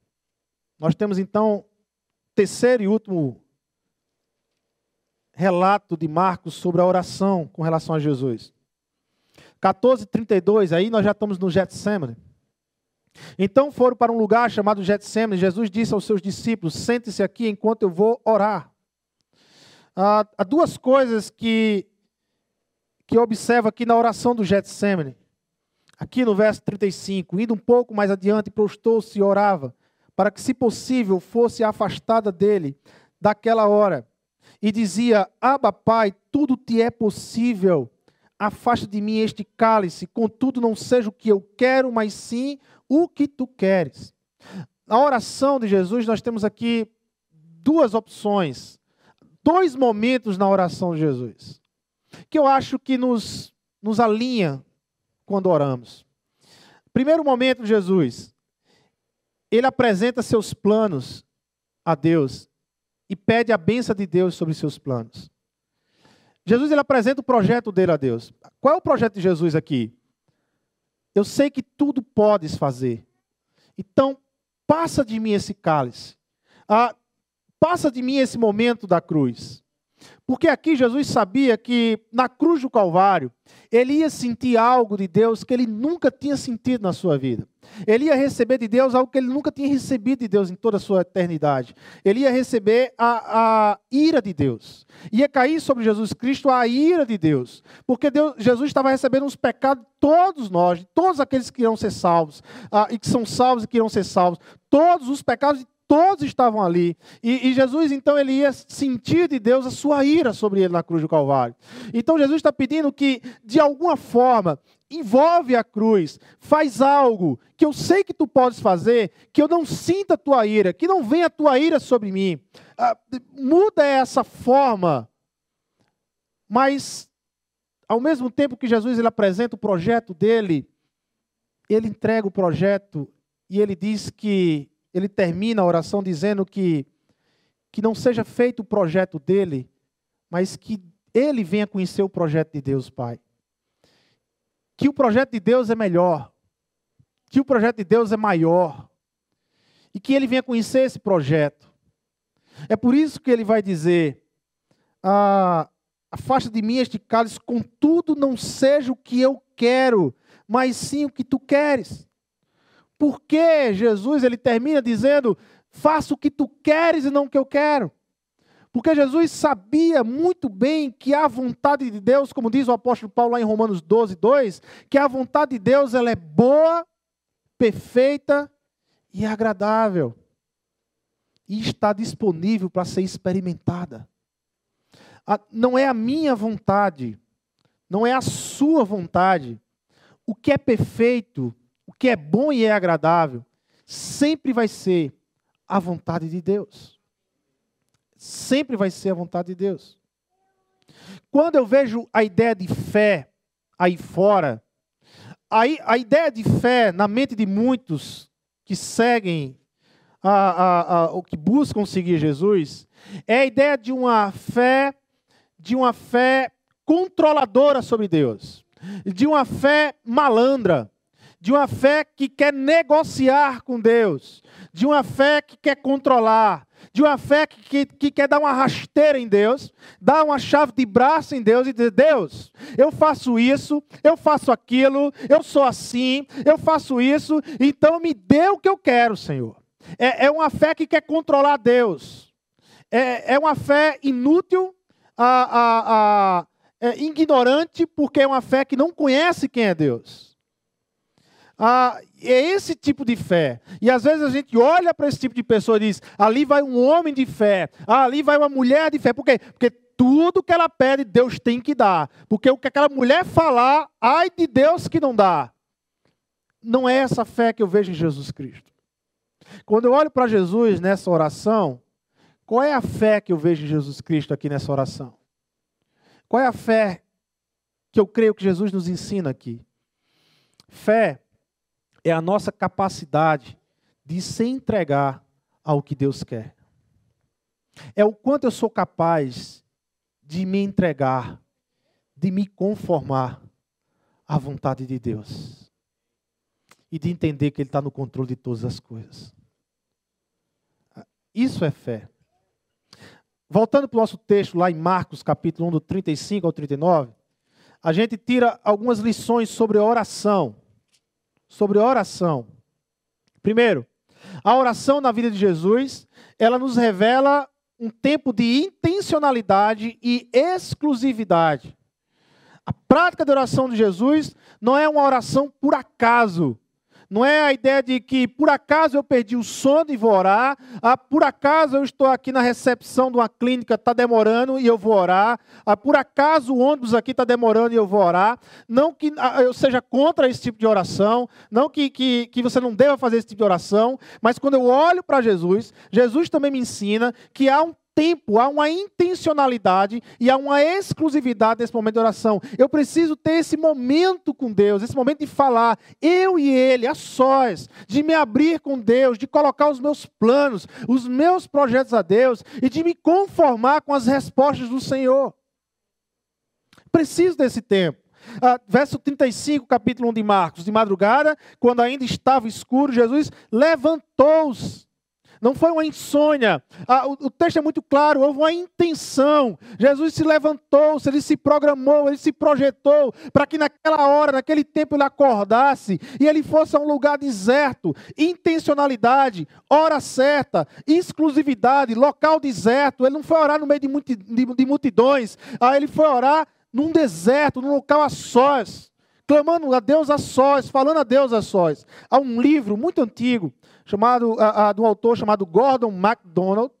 Nós temos então terceiro e último relato de Marcos sobre a oração com relação a Jesus. 14, 32, aí nós já estamos no Getsemane. Então foram para um lugar chamado Getsemane. Jesus disse aos seus discípulos: Sente-se aqui enquanto eu vou orar. Há duas coisas que, que eu observo aqui na oração do Getsemane. Aqui no verso 35, indo um pouco mais adiante, prostou-se e orava, para que, se possível, fosse afastada dele daquela hora. E dizia: Aba, Pai, tudo te é possível. Afasta de mim este cálice, contudo, não seja o que eu quero, mas sim o que tu queres. Na oração de Jesus, nós temos aqui duas opções dois momentos na oração de Jesus que eu acho que nos, nos alinha quando oramos. Primeiro momento Jesus, ele apresenta seus planos a Deus e pede a benção de Deus sobre seus planos. Jesus ele apresenta o projeto dele a Deus. Qual é o projeto de Jesus aqui? Eu sei que tudo podes fazer. Então, passa de mim esse cálice. Ah, Passa de mim esse momento da cruz. Porque aqui Jesus sabia que na cruz do Calvário, ele ia sentir algo de Deus que ele nunca tinha sentido na sua vida. Ele ia receber de Deus algo que ele nunca tinha recebido de Deus em toda a sua eternidade. Ele ia receber a, a ira de Deus. Ia cair sobre Jesus Cristo a ira de Deus. Porque Deus, Jesus estava recebendo os pecados de todos nós, de todos aqueles que irão ser salvos, ah, e que são salvos e que irão ser salvos. Todos os pecados de todos estavam ali. E, e, Jesus, então, ele ia sentir de Deus a sua ira sobre ele na cruz do Calvário. Então, Jesus está pedindo que, de alguma forma, envolve a cruz, faz algo que eu sei que tu podes fazer, que eu não sinta a tua ira, que não venha a tua ira sobre mim. Ah, muda essa forma. Mas, ao mesmo tempo que Jesus ele apresenta o projeto dele, ele entrega o projeto e ele diz que ele termina a oração dizendo que que não seja feito o projeto dele, mas que ele venha conhecer o projeto de Deus, Pai. Que o projeto de Deus é melhor, que o projeto de Deus é maior, e que ele venha conhecer esse projeto. É por isso que ele vai dizer: ah, afasta de mim este cálice, contudo não seja o que eu quero, mas sim o que tu queres. Porque Jesus ele termina dizendo: faça o que tu queres e não o que eu quero. Porque Jesus sabia muito bem que a vontade de Deus, como diz o apóstolo Paulo lá em Romanos 12, 2, que a vontade de Deus ela é boa, perfeita e agradável. E está disponível para ser experimentada. Não é a minha vontade, não é a sua vontade. O que é perfeito que é bom e é agradável, sempre vai ser a vontade de Deus. Sempre vai ser a vontade de Deus. Quando eu vejo a ideia de fé aí fora, aí, a ideia de fé na mente de muitos que seguem, a, o que buscam seguir Jesus, é a ideia de uma fé, de uma fé controladora sobre Deus, de uma fé malandra, de uma fé que quer negociar com Deus, de uma fé que quer controlar, de uma fé que, que, que, quer dar uma rasteira em Deus, dar uma chave de braço em Deus e dizer: Deus, eu faço isso, eu faço aquilo, eu sou assim, eu faço isso, então me dê o que eu quero, Senhor. É, é uma fé que quer controlar Deus, é, é uma fé inútil, a, a, a, é ignorante, porque é uma fé que não conhece quem é Deus. Ah, é esse tipo de fé. E às vezes a gente olha para esse tipo de pessoa e diz: ali vai um homem de fé, ah, ali vai uma mulher de fé. Por quê? Porque tudo que ela pede, Deus tem que dar. Porque o que aquela mulher falar, ai de Deus que não dá. Não é essa fé que eu vejo em Jesus Cristo. Quando eu olho para Jesus nessa oração, qual é a fé que eu vejo em Jesus Cristo aqui nessa oração? Qual é a fé que eu creio que Jesus nos ensina aqui? Fé é a nossa capacidade de se entregar ao que Deus quer. É o quanto eu sou capaz de me entregar, de me conformar à vontade de Deus. E de entender que Ele está no controle de todas as coisas. Isso é fé. Voltando para o nosso texto lá em Marcos, capítulo 1, do 35 ao 39, a gente tira algumas lições sobre oração sobre oração. Primeiro, a oração na vida de Jesus, ela nos revela um tempo de intencionalidade e exclusividade. A prática de oração de Jesus não é uma oração por acaso, não é a ideia de que por acaso eu perdi o sono e vou orar, ah, por acaso eu estou aqui na recepção de uma clínica, está demorando e eu vou orar, ah, por acaso o ônibus aqui está demorando e eu vou orar. Não que ah, eu seja contra esse tipo de oração, não que, que, que você não deva fazer esse tipo de oração, mas quando eu olho para Jesus, Jesus também me ensina que há um tempo, há uma intencionalidade e há uma exclusividade nesse momento de oração. Eu preciso ter esse momento com Deus, esse momento de falar, eu e Ele, a sós, de me abrir com Deus, de colocar os meus planos, os meus projetos a Deus e de me conformar com as respostas do Senhor. Preciso desse tempo. Ah, verso 35, capítulo 1 de Marcos. De madrugada, quando ainda estava escuro, Jesus levantou-se não foi uma insônia. Ah, o, o, texto é muito claro, houve uma intenção. Jesus se levantou, ele se programou, ele se projetou para que naquela hora, naquele tempo, ele acordasse e ele fosse a um lugar deserto. Intencionalidade, hora certa, exclusividade, local deserto. Ele não foi orar no meio de, multi, de, de multidões, ah, ele foi orar num deserto, num local a sós clamando a Deus a sós, falando a Deus a sós. Há um livro muito antigo, chamado, a, a, de um autor chamado Gordon MacDonald,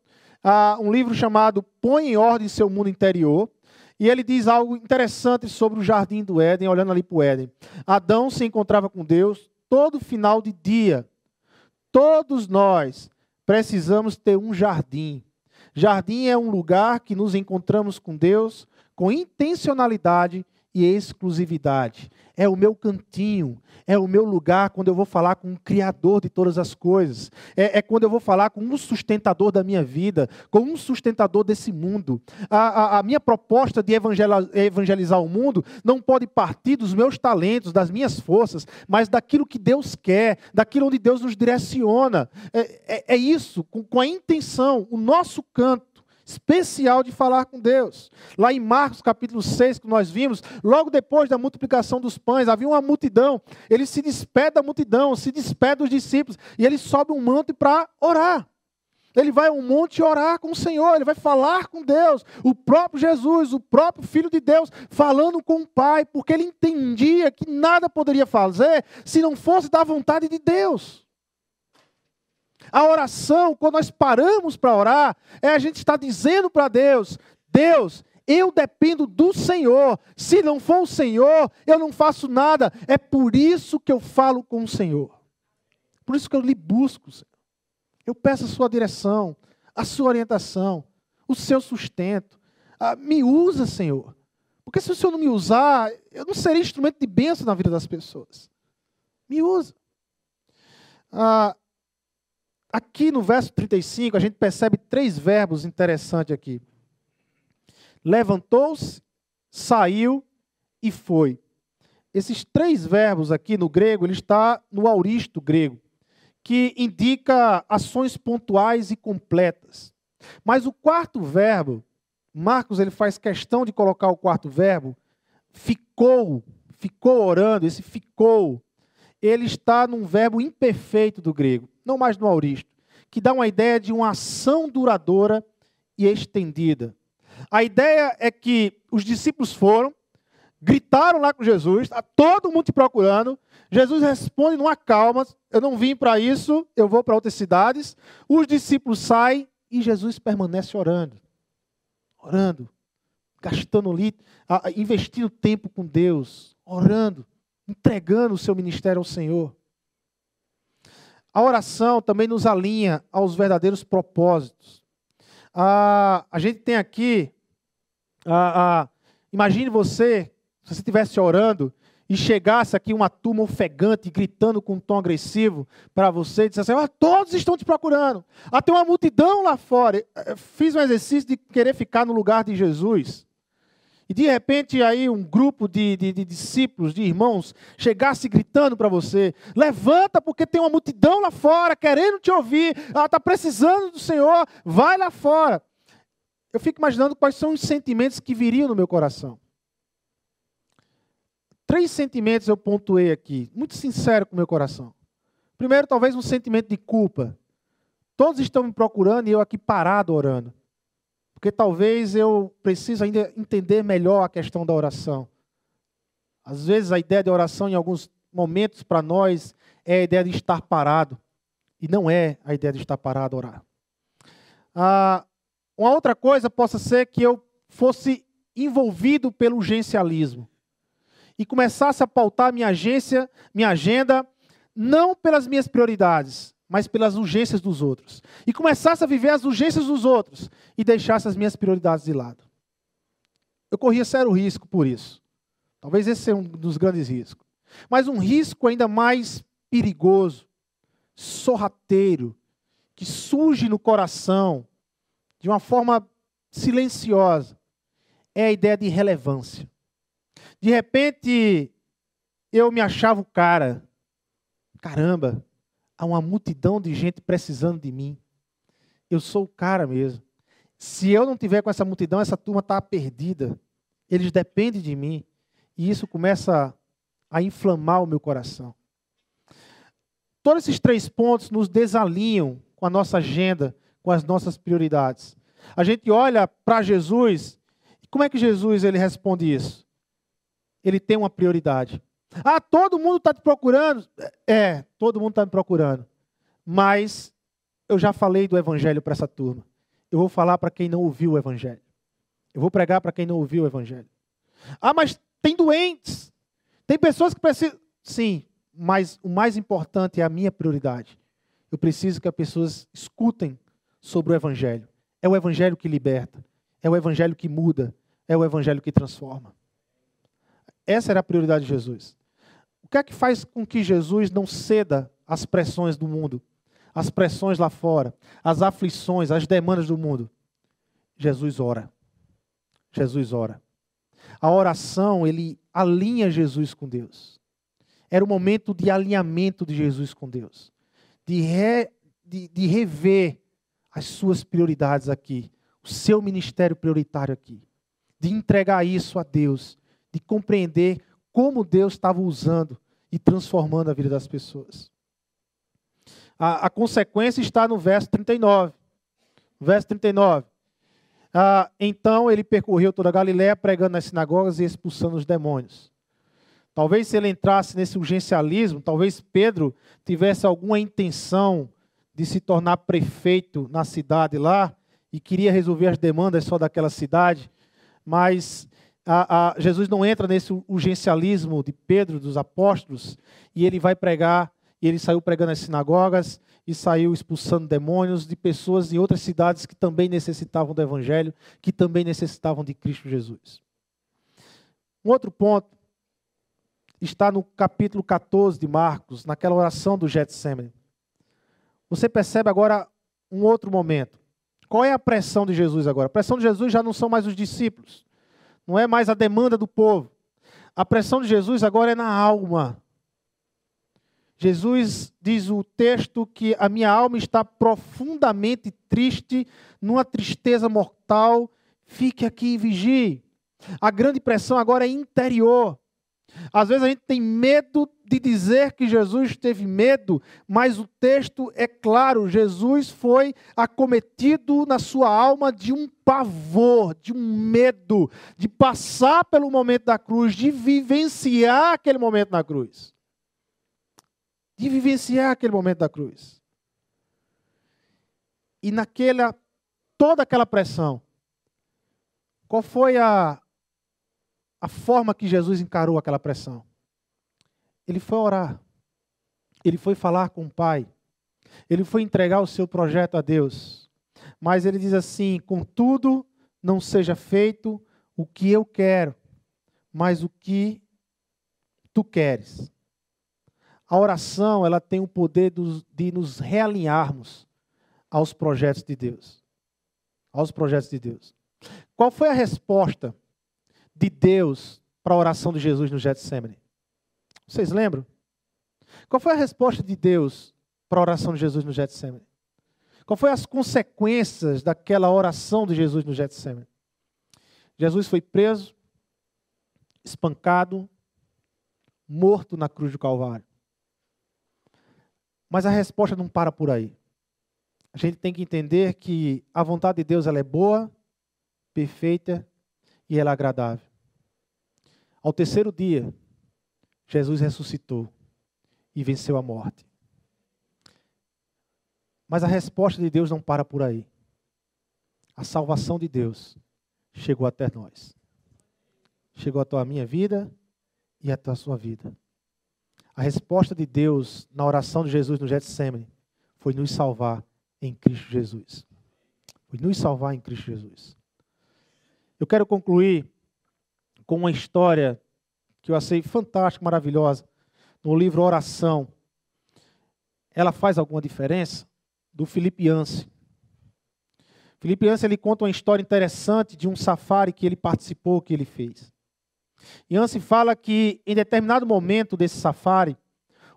a, um livro chamado Põe em Ordem Seu Mundo Interior. E ele diz algo interessante sobre o jardim do Éden, olhando ali para o Éden. Adão se encontrava com Deus todo final de dia. Todos nós precisamos ter um jardim. Jardim é um lugar que nos encontramos com Deus com intencionalidade e exclusividade. É o meu cantinho, é o meu lugar quando eu vou falar com o Criador de todas as coisas. É, é quando eu vou falar com um sustentador da minha vida, com um sustentador desse mundo. A, a, a minha proposta de evangelizar o mundo não pode partir dos meus talentos, das minhas forças, mas daquilo que Deus quer, daquilo onde Deus nos direciona. É, é, é isso, com, com a intenção, o nosso canto especial de falar com Deus. Lá em Marcos capítulo 6, que nós vimos, logo depois da multiplicação dos pães, havia uma multidão. Ele se despede da multidão, se despede dos discípulos, e ele sobe um monte para orar. Ele vai a um monte orar com o Senhor, ele vai falar com Deus, o próprio Jesus, o próprio Filho de Deus, falando com o Pai, porque ele entendia que nada poderia fazer se não fosse da vontade de Deus. A oração, quando nós paramos para orar, é a gente estar dizendo para Deus: Deus, eu dependo do Senhor. Se não for o Senhor, eu não faço nada. É por isso que eu falo com o Senhor. Por isso que eu lhe busco, Senhor. Eu peço a sua direção, a sua orientação, o seu sustento. Ah, me usa, Senhor. Porque se o Senhor não me usar, eu não serei instrumento de bênção na vida das pessoas. Me usa. Ah, Aqui no verso 35, a gente percebe três verbos interessantes aqui. Levantou-se, saiu e foi. Esses três verbos aqui no grego, ele está no auristo grego, que indica ações pontuais e completas. Mas o quarto verbo, Marcos ele faz questão de colocar o quarto verbo, ficou, ficou orando, esse ficou, ele está num verbo imperfeito do grego não mais no auristo, que dá uma ideia de uma ação duradoura e estendida. A ideia é que os discípulos foram, gritaram lá com Jesus, está todo mundo te procurando. Jesus responde numa calma: Eu não vim para isso, eu vou para outras cidades. Os discípulos saem e Jesus permanece orando, orando, gastando ali, investindo tempo com Deus, orando, entregando o seu ministério ao Senhor. A oração também nos alinha aos verdadeiros propósitos. Ah, a gente tem aqui, ah, ah, imagine você, se você estivesse orando e chegasse aqui uma turma ofegante, gritando com um tom agressivo para você, e dissesse assim, ah, todos estão te procurando. Ah, tem uma multidão lá fora. Fiz um exercício de querer ficar no lugar de Jesus. E de repente aí um grupo de, de, de discípulos, de irmãos, chegasse gritando para você: levanta, porque tem uma multidão lá fora querendo te ouvir, ela está precisando do Senhor, vai lá fora. Eu fico imaginando quais são os sentimentos que viriam no meu coração. Três sentimentos eu pontuei aqui, muito sincero com o meu coração. Primeiro, talvez um sentimento de culpa. Todos estão me procurando e eu aqui parado orando. Porque talvez eu precise ainda entender melhor a questão da oração. Às vezes a ideia de oração, em alguns momentos, para nós, é a ideia de estar parado. E não é a ideia de estar parado a orar. Ah, uma outra coisa possa ser que eu fosse envolvido pelo urgencialismo e começasse a pautar minha agência, minha agenda, não pelas minhas prioridades, mas pelas urgências dos outros. E começasse a viver as urgências dos outros e deixasse as minhas prioridades de lado. Eu corria sério risco por isso. Talvez esse seja um dos grandes riscos. Mas um risco ainda mais perigoso, sorrateiro, que surge no coração de uma forma silenciosa, é a ideia de relevância. De repente, eu me achava o cara. Caramba, há uma multidão de gente precisando de mim. Eu sou o cara mesmo. Se eu não tiver com essa multidão, essa turma está perdida. Eles dependem de mim. E isso começa a inflamar o meu coração. Todos esses três pontos nos desalinham com a nossa agenda, com as nossas prioridades. A gente olha para Jesus, e como é que Jesus ele responde isso? Ele tem uma prioridade. Ah, todo mundo está te procurando? É, todo mundo está me procurando. Mas eu já falei do Evangelho para essa turma. Eu vou falar para quem não ouviu o Evangelho. Eu vou pregar para quem não ouviu o Evangelho. Ah, mas tem doentes. Tem pessoas que precisam. Sim, mas o mais importante é a minha prioridade. Eu preciso que as pessoas escutem sobre o Evangelho. É o Evangelho que liberta. É o Evangelho que muda. É o Evangelho que transforma. Essa era a prioridade de Jesus. O que é que faz com que Jesus não ceda às pressões do mundo? As pressões lá fora, as aflições, as demandas do mundo? Jesus ora. Jesus ora. A oração, ele alinha Jesus com Deus. Era o momento de alinhamento de Jesus com Deus. De, re, de, de rever as suas prioridades aqui. O seu ministério prioritário aqui. De entregar isso a Deus. De compreender como Deus estava usando e transformando a vida das pessoas. A, a consequência está no verso 39. Verso 39. Ah, então ele percorreu toda a Galiléia, pregando nas sinagogas e expulsando os demônios. Talvez se ele entrasse nesse urgencialismo, talvez Pedro tivesse alguma intenção de se tornar prefeito na cidade lá e queria resolver as demandas só daquela cidade, mas a, a, Jesus não entra nesse urgencialismo de Pedro, dos apóstolos, e ele vai pregar, e ele saiu pregando nas sinagogas, e saiu expulsando demônios de pessoas em outras cidades que também necessitavam do Evangelho, que também necessitavam de Cristo Jesus. Um outro ponto está no capítulo 14 de Marcos, naquela oração do Getsemane. Você percebe agora um outro momento. Qual é a pressão de Jesus agora? A pressão de Jesus já não são mais os discípulos, não é mais a demanda do povo. A pressão de Jesus agora é na alma. Jesus diz o texto que a minha alma está profundamente triste, numa tristeza mortal. Fique aqui e vigie. A grande pressão agora é interior. Às vezes a gente tem medo de dizer que Jesus teve medo, mas o texto é claro: Jesus foi acometido na sua alma de um pavor, de um medo, de passar pelo momento da cruz, de vivenciar aquele momento na cruz de vivenciar aquele momento da cruz. E naquela toda aquela pressão, qual foi a a forma que Jesus encarou aquela pressão? Ele foi orar. Ele foi falar com o Pai. Ele foi entregar o seu projeto a Deus. Mas ele diz assim: "Contudo, não seja feito o que eu quero, mas o que tu queres." A oração, ela tem o poder de nos realinharmos aos projetos de Deus. Aos projetos de Deus. Qual foi a resposta de Deus para a oração de Jesus no Getsemane? Vocês lembram? Qual foi a resposta de Deus para a oração de Jesus no Getsemane? Qual foi as consequências daquela oração de Jesus no Getsemane? Jesus foi preso, espancado, morto na cruz do Calvário. Mas a resposta não para por aí. A gente tem que entender que a vontade de Deus ela é boa, perfeita e ela é agradável. Ao terceiro dia, Jesus ressuscitou e venceu a morte. Mas a resposta de Deus não para por aí. A salvação de Deus chegou até nós. Chegou até a minha vida e até a sua vida. A resposta de Deus na oração de Jesus no Getsemane foi nos salvar em Cristo Jesus. Foi nos salvar em Cristo Jesus. Eu quero concluir com uma história que eu achei fantástica, maravilhosa, no livro Oração. Ela faz alguma diferença? Do Filipe Yance. Filipe Yance ele conta uma história interessante de um safari que ele participou, que ele fez. Yancey fala que em determinado momento desse safari,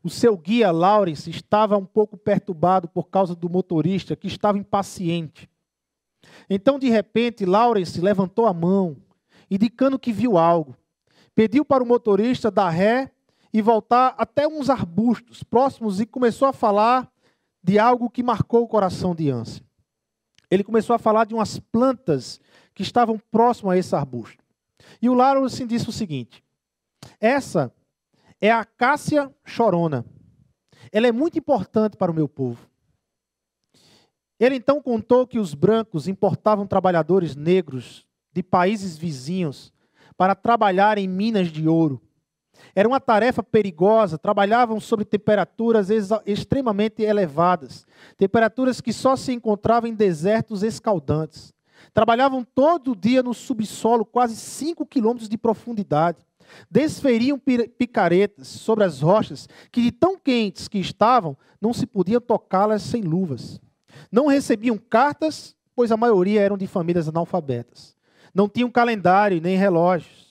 o seu guia Lawrence estava um pouco perturbado por causa do motorista que estava impaciente. Então, de repente, Lawrence levantou a mão, indicando que viu algo. Pediu para o motorista dar ré e voltar até uns arbustos próximos e começou a falar de algo que marcou o coração de Yancey. Ele começou a falar de umas plantas que estavam próximas a esse arbusto. E o Lawrence disse o seguinte: essa é a acácia chorona. Ela é muito importante para o meu povo. Ele então contou que os brancos importavam trabalhadores negros de países vizinhos para trabalhar em minas de ouro. Era uma tarefa perigosa, trabalhavam sob temperaturas extremamente elevadas, temperaturas que só se encontravam em desertos escaldantes. Trabalhavam todo dia no subsolo, quase 5 quilômetros de profundidade. Desferiam picaretas sobre as rochas, que de tão quentes que estavam, não se podia tocá-las sem luvas. Não recebiam cartas, pois a maioria eram de famílias analfabetas. Não tinham calendário nem relógios.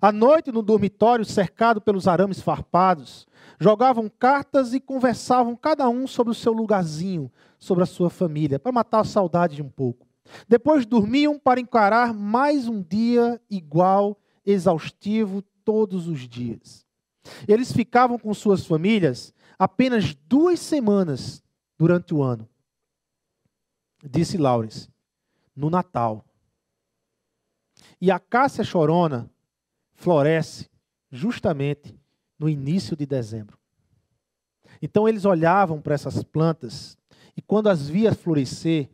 À noite, no dormitório, cercado pelos arames farpados, jogavam cartas e conversavam cada um sobre o seu lugarzinho, sobre a sua família, para matar a saudade de um pouco. Depois dormiam para encarar mais um dia igual, exaustivo, todos os dias. Eles ficavam com suas famílias apenas duas semanas durante o ano. Disse Laurence, no Natal. E a Cássia Chorona floresce justamente no início de dezembro. Então eles olhavam para essas plantas e quando as via florescer,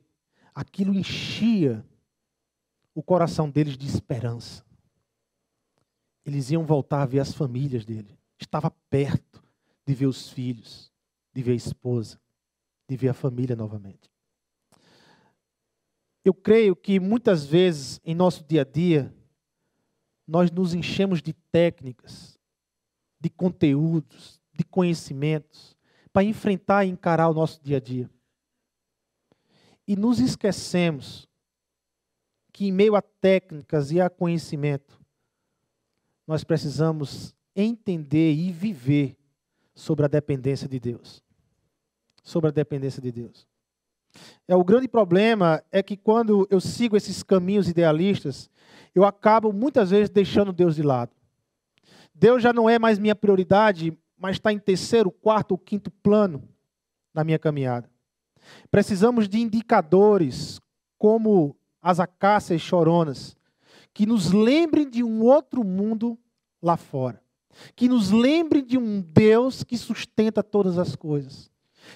aquilo enchia o coração deles de esperança. Eles iam voltar a ver as famílias dele. Estava perto de ver os filhos, de ver a esposa, de ver a família novamente. Eu creio que muitas vezes em nosso dia a dia, nós nos enchemos de técnicas, de conteúdos, de conhecimentos, para enfrentar e encarar o nosso dia a dia. E nos esquecemos que, em meio a técnicas e a conhecimento, nós precisamos entender e viver sobre a dependência de Deus. Sobre a dependência de Deus. É o grande problema é que quando eu sigo esses caminhos idealistas, eu acabo muitas vezes deixando Deus de lado. Deus já não é mais minha prioridade, mas está em terceiro, quarto ou quinto plano na minha caminhada. Precisamos de indicadores como as acácias choronas, que nos lembrem de um outro mundo lá fora, que nos lembrem de um Deus que sustenta todas as coisas,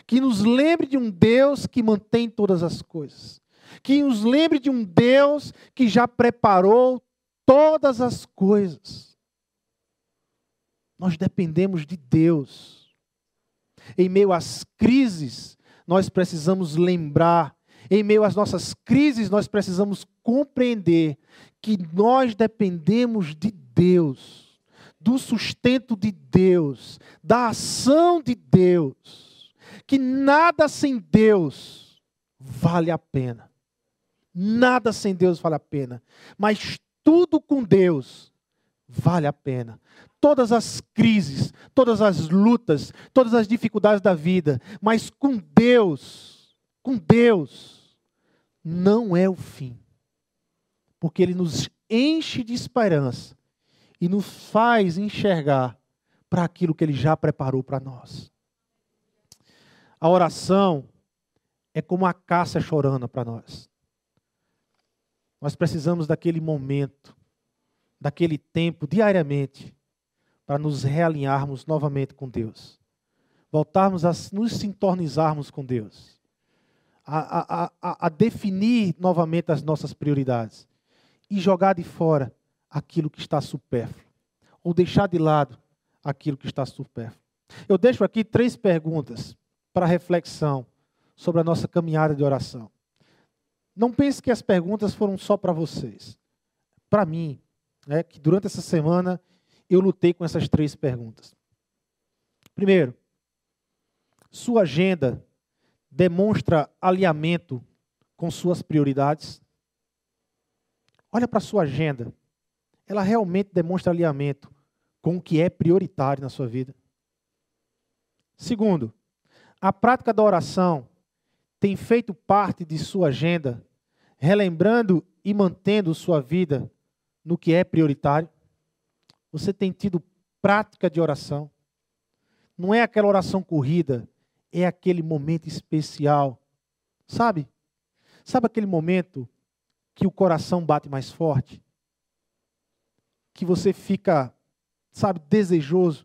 que nos lembre de um Deus que mantém todas as coisas, que nos lembre de um Deus que já preparou todas as coisas. Nós dependemos de Deus. Em meio às crises, nós precisamos lembrar, em meio às nossas crises, nós precisamos compreender que nós dependemos de Deus, do sustento de Deus, da ação de Deus, que nada sem Deus vale a pena. Nada sem Deus vale a pena. Mas tudo com Deus vale a pena. Todas as crises, todas as lutas, todas as dificuldades da vida, mas com Deus, com Deus, não é o fim. Porque Ele nos enche de esperança e nos faz enxergar para aquilo que Ele já preparou para nós. A oração é como a caça chorando para nós. Nós precisamos daquele momento, daquele tempo, diariamente, para nos realinharmos novamente com Deus. Voltarmos a nos sintonizarmos com Deus. A, a, a, a definir novamente as nossas prioridades. E jogar de fora aquilo que está supérfluo. Ou deixar de lado aquilo que está supérfluo. Eu deixo aqui três perguntas para reflexão sobre a nossa caminhada de oração. Não pense que as perguntas foram só para vocês. Para mim, é que durante essa semana eu lutei com essas três perguntas. Primeiro, sua agenda demonstra alinhamento com suas prioridades? Olha para sua agenda. Ela realmente demonstra alinhamento com o que é prioritário na sua vida? Segundo, a prática da oração tem feito parte de sua agenda, relembrando e mantendo sua vida no que é prioritário? Você tem tido prática de oração? Não é aquela oração corrida, é aquele momento especial. Sabe? Sabe aquele momento que o coração bate mais forte? Que você fica, sabe, desejoso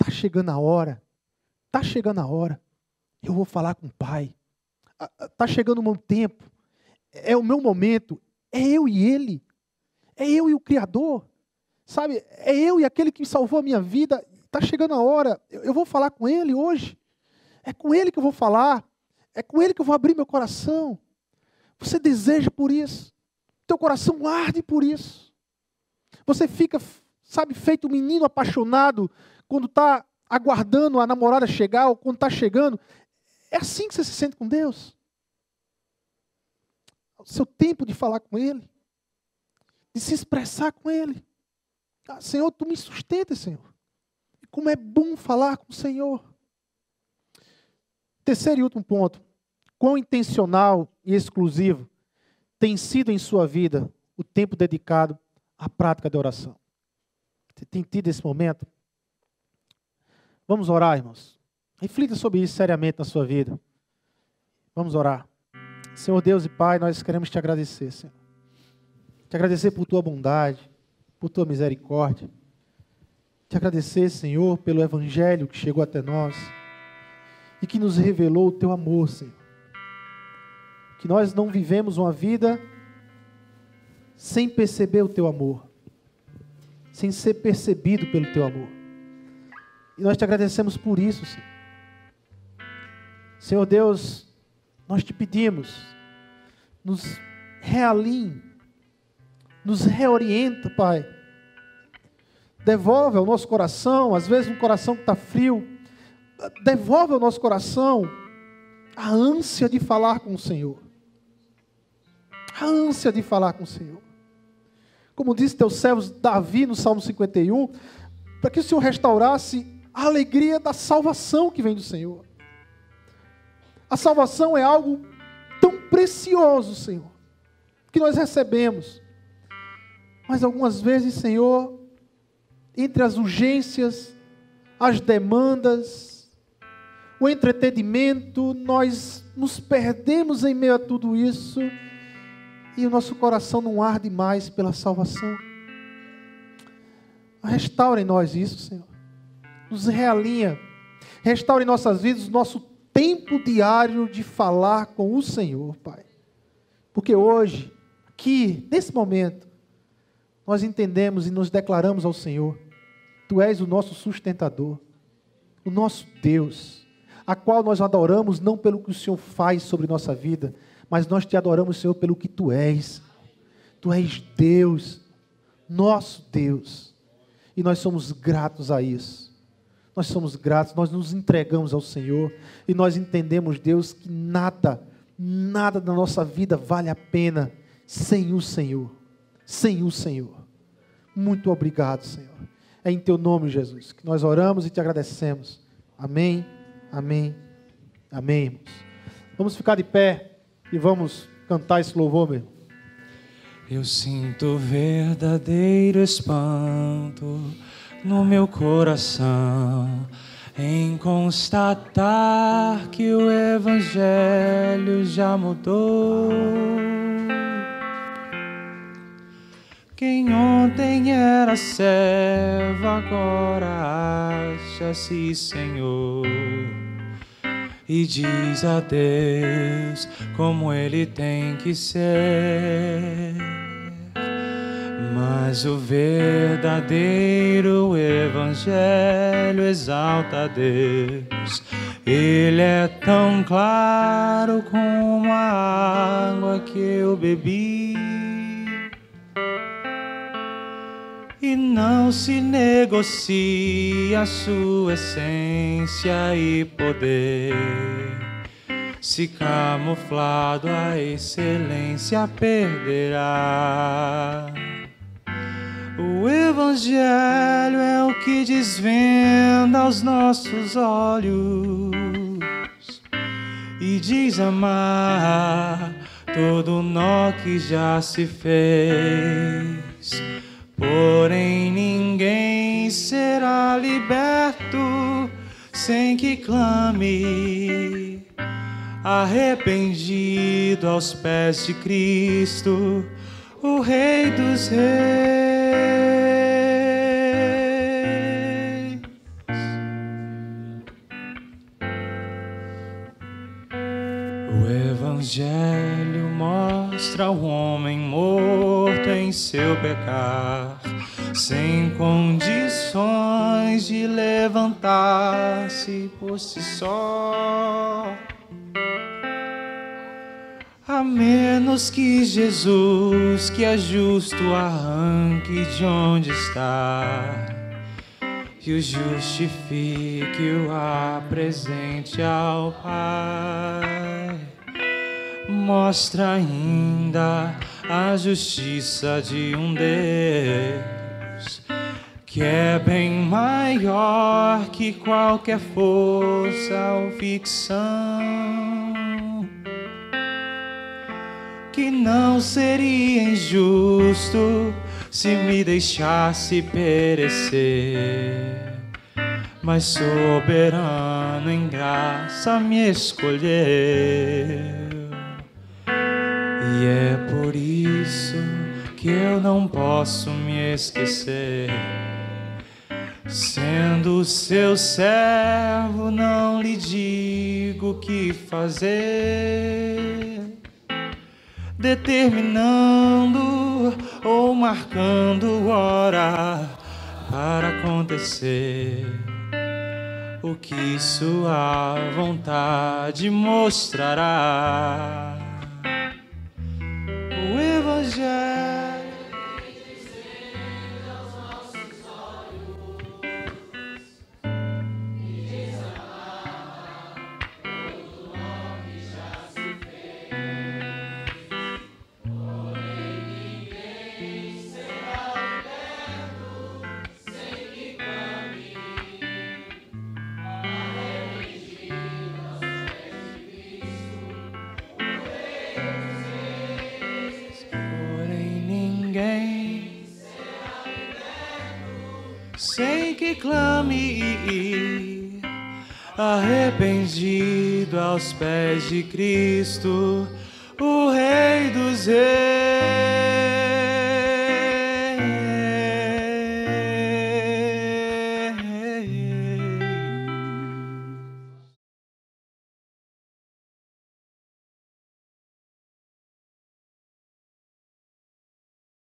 Está chegando a hora. Está chegando a hora. Eu vou falar com o Pai. Está chegando o meu tempo. É o meu momento. É eu e Ele. É eu e o Criador. Sabe? É eu e aquele que salvou a minha vida. Está chegando a hora. Eu vou falar com Ele hoje. É com Ele que eu vou falar. É com Ele que eu vou abrir meu coração. Você deseja por isso. Teu coração arde por isso. Você fica, sabe, feito um menino apaixonado quando está aguardando a namorada chegar ou quando está chegando. É assim que você se sente com Deus. O seu tempo de falar com Ele, de se expressar com Ele. Ah, Senhor, tu me sustenta, Senhor. E como é bom falar com o Senhor. Terceiro e último ponto. Quão intencional e exclusivo tem sido em sua vida o tempo dedicado à prática de oração? Você tem tido esse momento? Vamos orar, irmãos. Reflita sobre isso seriamente na sua vida. Vamos orar. Senhor Deus e Pai, nós queremos te agradecer, Senhor. Te agradecer por tua bondade, por tua misericórdia. Te agradecer, Senhor, pelo evangelho que chegou até nós e que nos revelou o teu amor, Senhor que nós não vivemos uma vida sem perceber o teu amor, sem ser percebido pelo teu amor. E nós te agradecemos por isso, Senhor. Senhor Deus, nós te pedimos, nos realinhe, nos reorienta, Pai. Devolve ao nosso coração, às vezes um coração que está frio, devolve ao nosso coração a ânsia de falar com o Senhor a ânsia de falar com o Senhor. Como disse teus servos Davi no Salmo 51, para que o Senhor restaurasse a alegria da salvação que vem do Senhor. A salvação é algo tão precioso, Senhor, que nós recebemos. Mas algumas vezes, Senhor, entre as urgências, as demandas, o entretenimento, nós nos perdemos em meio a tudo isso e o nosso coração não arde mais pela salvação. Restaure em nós isso, Senhor. Nos realinha. Restaure em nossas vidas o nosso tempo diário de falar com o Senhor, Pai. Porque hoje, aqui, nesse momento, nós entendemos e nos declaramos ao Senhor: Tu és o nosso sustentador, o nosso Deus, a qual nós adoramos não pelo que o Senhor faz sobre nossa vida, mas nós te adoramos, Senhor, pelo que tu és. Tu és Deus, nosso Deus. E nós somos gratos a isso. Nós somos gratos, nós nos entregamos ao Senhor e nós entendemos, Deus, que nada, nada da nossa vida vale a pena sem o Senhor. Sem o Senhor. Muito obrigado, Senhor. É em teu nome, Jesus, que nós oramos e te agradecemos. Amém, amém, amém, irmãos. Vamos ficar de pé. E vamos cantar esse louvor, meu. Eu sinto verdadeiro espanto no meu coração em constatar que o Evangelho já mudou. Quem ontem era servo agora acha-se Senhor e diz a Deus como ele tem que ser. Mas o verdadeiro Evangelho exalta a Deus. Ele é tão claro como a água que eu bebi. e não se negocia sua essência e poder. Se camuflado a excelência perderá. O Evangelho é o que desvenda aos nossos olhos e diz amar todo nó que já se fez Porém, ninguém será liberto sem que clame, arrependido aos pés de Cristo, o Rei dos Reis. O Evangelho mostra o homem morto em seu pecar, sem condições de levantar-se por si só. A menos que Jesus, que é justo, arranque de onde está e o justifique, o apresente ao Pai. Mostra ainda a justiça de um Deus que é bem maior que qualquer força ou ficção que não seria injusto se me deixasse perecer, mas soberano em graça me escolheu, e é por isso que eu não posso me esquecer. Sendo seu servo, não lhe digo o que fazer determinando ou marcando hora para acontecer o que sua vontade mostrará. O Evangelho. Aos pés de Cristo, o Rei dos Reis.